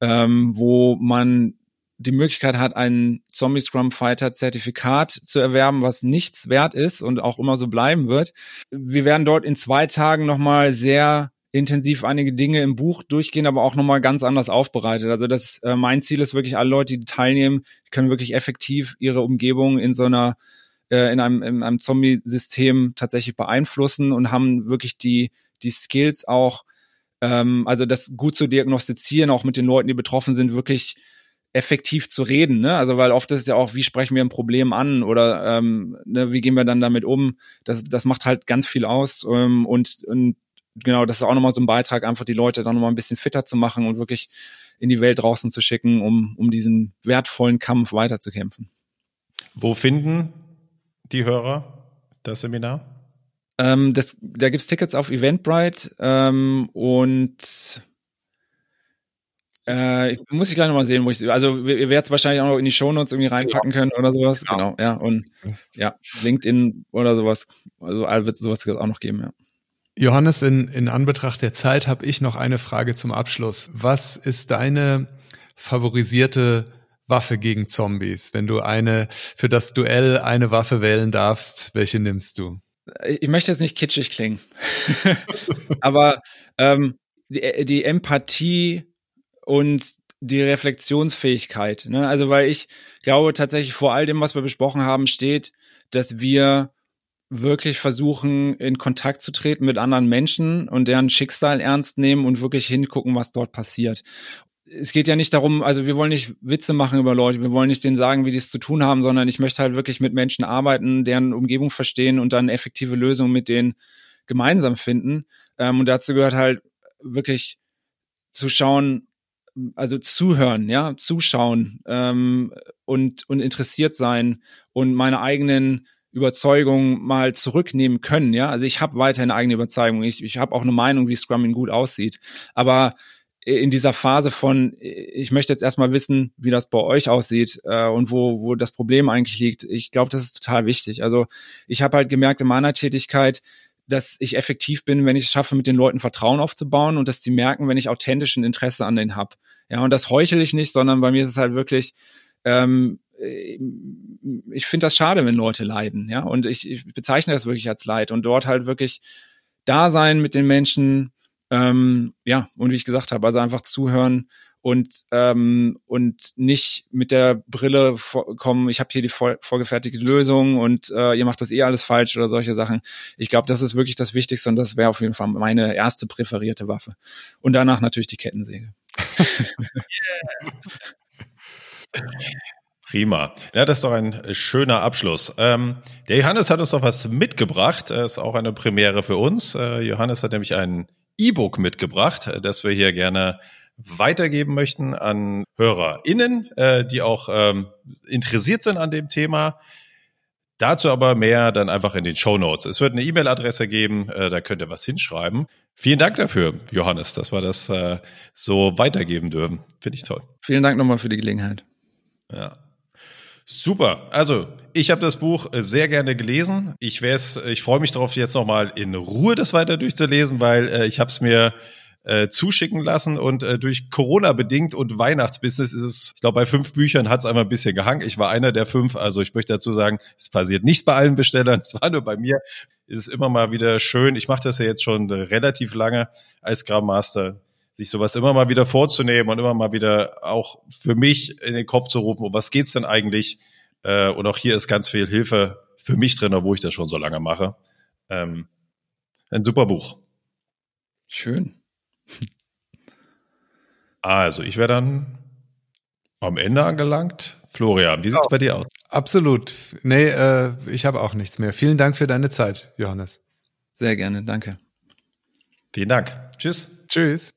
ähm, wo man die Möglichkeit hat, ein Zombie Scrum Fighter Zertifikat zu erwerben, was nichts wert ist und auch immer so bleiben wird. Wir werden dort in zwei Tagen nochmal sehr intensiv einige Dinge im Buch durchgehen, aber auch nochmal ganz anders aufbereitet. Also das, äh, mein Ziel ist wirklich, alle Leute, die teilnehmen, können wirklich effektiv ihre Umgebung in so einer, äh, in einem, in einem Zombie-System tatsächlich beeinflussen und haben wirklich die, die Skills auch, ähm, also das gut zu diagnostizieren, auch mit den Leuten, die betroffen sind, wirklich effektiv zu reden, ne? Also weil oft ist es ja auch, wie sprechen wir ein Problem an oder ähm, ne, wie gehen wir dann damit um? Das, das macht halt ganz viel aus ähm, und, und genau, das ist auch nochmal so ein Beitrag, einfach die Leute dann nochmal ein bisschen fitter zu machen und wirklich in die Welt draußen zu schicken, um, um diesen wertvollen Kampf weiterzukämpfen. Wo finden die Hörer das Seminar? Ähm, das, da gibt's Tickets auf Eventbrite ähm, und äh, ich, muss ich gleich nochmal sehen, wo ich, also ihr werdet es wahrscheinlich auch noch in die Shownotes irgendwie reinpacken können oder sowas. Genau, genau ja. Und ja, LinkedIn oder sowas. Also wird sowas auch noch geben, ja. Johannes, in, in Anbetracht der Zeit habe ich noch eine Frage zum Abschluss. Was ist deine favorisierte Waffe gegen Zombies? Wenn du eine für das Duell eine Waffe wählen darfst, welche nimmst du? Ich möchte jetzt nicht kitschig klingen, [LAUGHS] aber ähm, die, die Empathie und die Reflexionsfähigkeit. Ne? Also weil ich glaube tatsächlich vor all dem, was wir besprochen haben, steht dass wir wirklich versuchen, in Kontakt zu treten mit anderen Menschen und deren Schicksal ernst nehmen und wirklich hingucken, was dort passiert. Es geht ja nicht darum, also wir wollen nicht Witze machen über Leute, wir wollen nicht denen sagen, wie die es zu tun haben, sondern ich möchte halt wirklich mit Menschen arbeiten, deren Umgebung verstehen und dann effektive Lösungen mit denen gemeinsam finden. Ähm, und dazu gehört halt wirklich zu schauen, also zuhören, ja, zuschauen ähm, und, und interessiert sein und meine eigenen Überzeugungen mal zurücknehmen können, ja. Also ich habe weiterhin eigene Überzeugung. Ich, ich habe auch eine Meinung, wie Scrumming gut aussieht. Aber in dieser Phase von, ich möchte jetzt erstmal wissen, wie das bei euch aussieht äh, und wo, wo das Problem eigentlich liegt. Ich glaube, das ist total wichtig. Also ich habe halt gemerkt in meiner Tätigkeit, dass ich effektiv bin, wenn ich es schaffe, mit den Leuten Vertrauen aufzubauen und dass die merken, wenn ich authentisch ein Interesse an denen hab. Ja, und das heuchel ich nicht, sondern bei mir ist es halt wirklich, ähm, ich finde das schade, wenn Leute leiden, ja, und ich, ich bezeichne das wirklich als Leid und dort halt wirklich da sein mit den Menschen, ähm, ja, und wie ich gesagt habe, also einfach zuhören und ähm, und nicht mit der Brille kommen, ich habe hier die vor, vorgefertigte Lösung und äh, ihr macht das eh alles falsch oder solche Sachen. Ich glaube, das ist wirklich das Wichtigste und das wäre auf jeden Fall meine erste präferierte Waffe. Und danach natürlich die Kettensäge. [LAUGHS] [LAUGHS] [LAUGHS] Prima. Ja, das ist doch ein schöner Abschluss. Ähm, der Johannes hat uns noch was mitgebracht. Das ist auch eine Premiere für uns. Äh, Johannes hat nämlich ein E-Book mitgebracht, das wir hier gerne weitergeben möchten an HörerInnen, äh, die auch ähm, interessiert sind an dem Thema. Dazu aber mehr dann einfach in den Show Notes. Es wird eine E-Mail-Adresse geben, äh, da könnt ihr was hinschreiben. Vielen Dank dafür, Johannes, dass wir das äh, so weitergeben dürfen. Finde ich toll. Vielen Dank nochmal für die Gelegenheit. Ja. Super. Also, ich habe das Buch sehr gerne gelesen. Ich, ich freue mich darauf, jetzt nochmal in Ruhe das weiter durchzulesen, weil äh, ich habe es mir äh, zuschicken lassen und äh, durch Corona bedingt und Weihnachtsbusiness ist es, ich glaube, bei fünf Büchern hat es einmal ein bisschen gehangen. Ich war einer der fünf, also ich möchte dazu sagen, es passiert nicht bei allen Bestellern, [LAUGHS] es war nur bei mir. Es ist immer mal wieder schön. Ich mache das ja jetzt schon relativ lange als Scrum Master, sich sowas immer mal wieder vorzunehmen und immer mal wieder auch für mich in den Kopf zu rufen, um was geht's denn eigentlich? Äh, und auch hier ist ganz viel Hilfe für mich drin, obwohl ich das schon so lange mache. Ähm, ein super Buch. Schön. [LAUGHS] Also, ich wäre dann am Ende angelangt. Florian, wie sieht's oh, bei dir aus? Absolut. Nee, äh, ich habe auch nichts mehr. Vielen Dank für deine Zeit, Johannes. Sehr gerne, danke. Vielen Dank. Tschüss. Tschüss.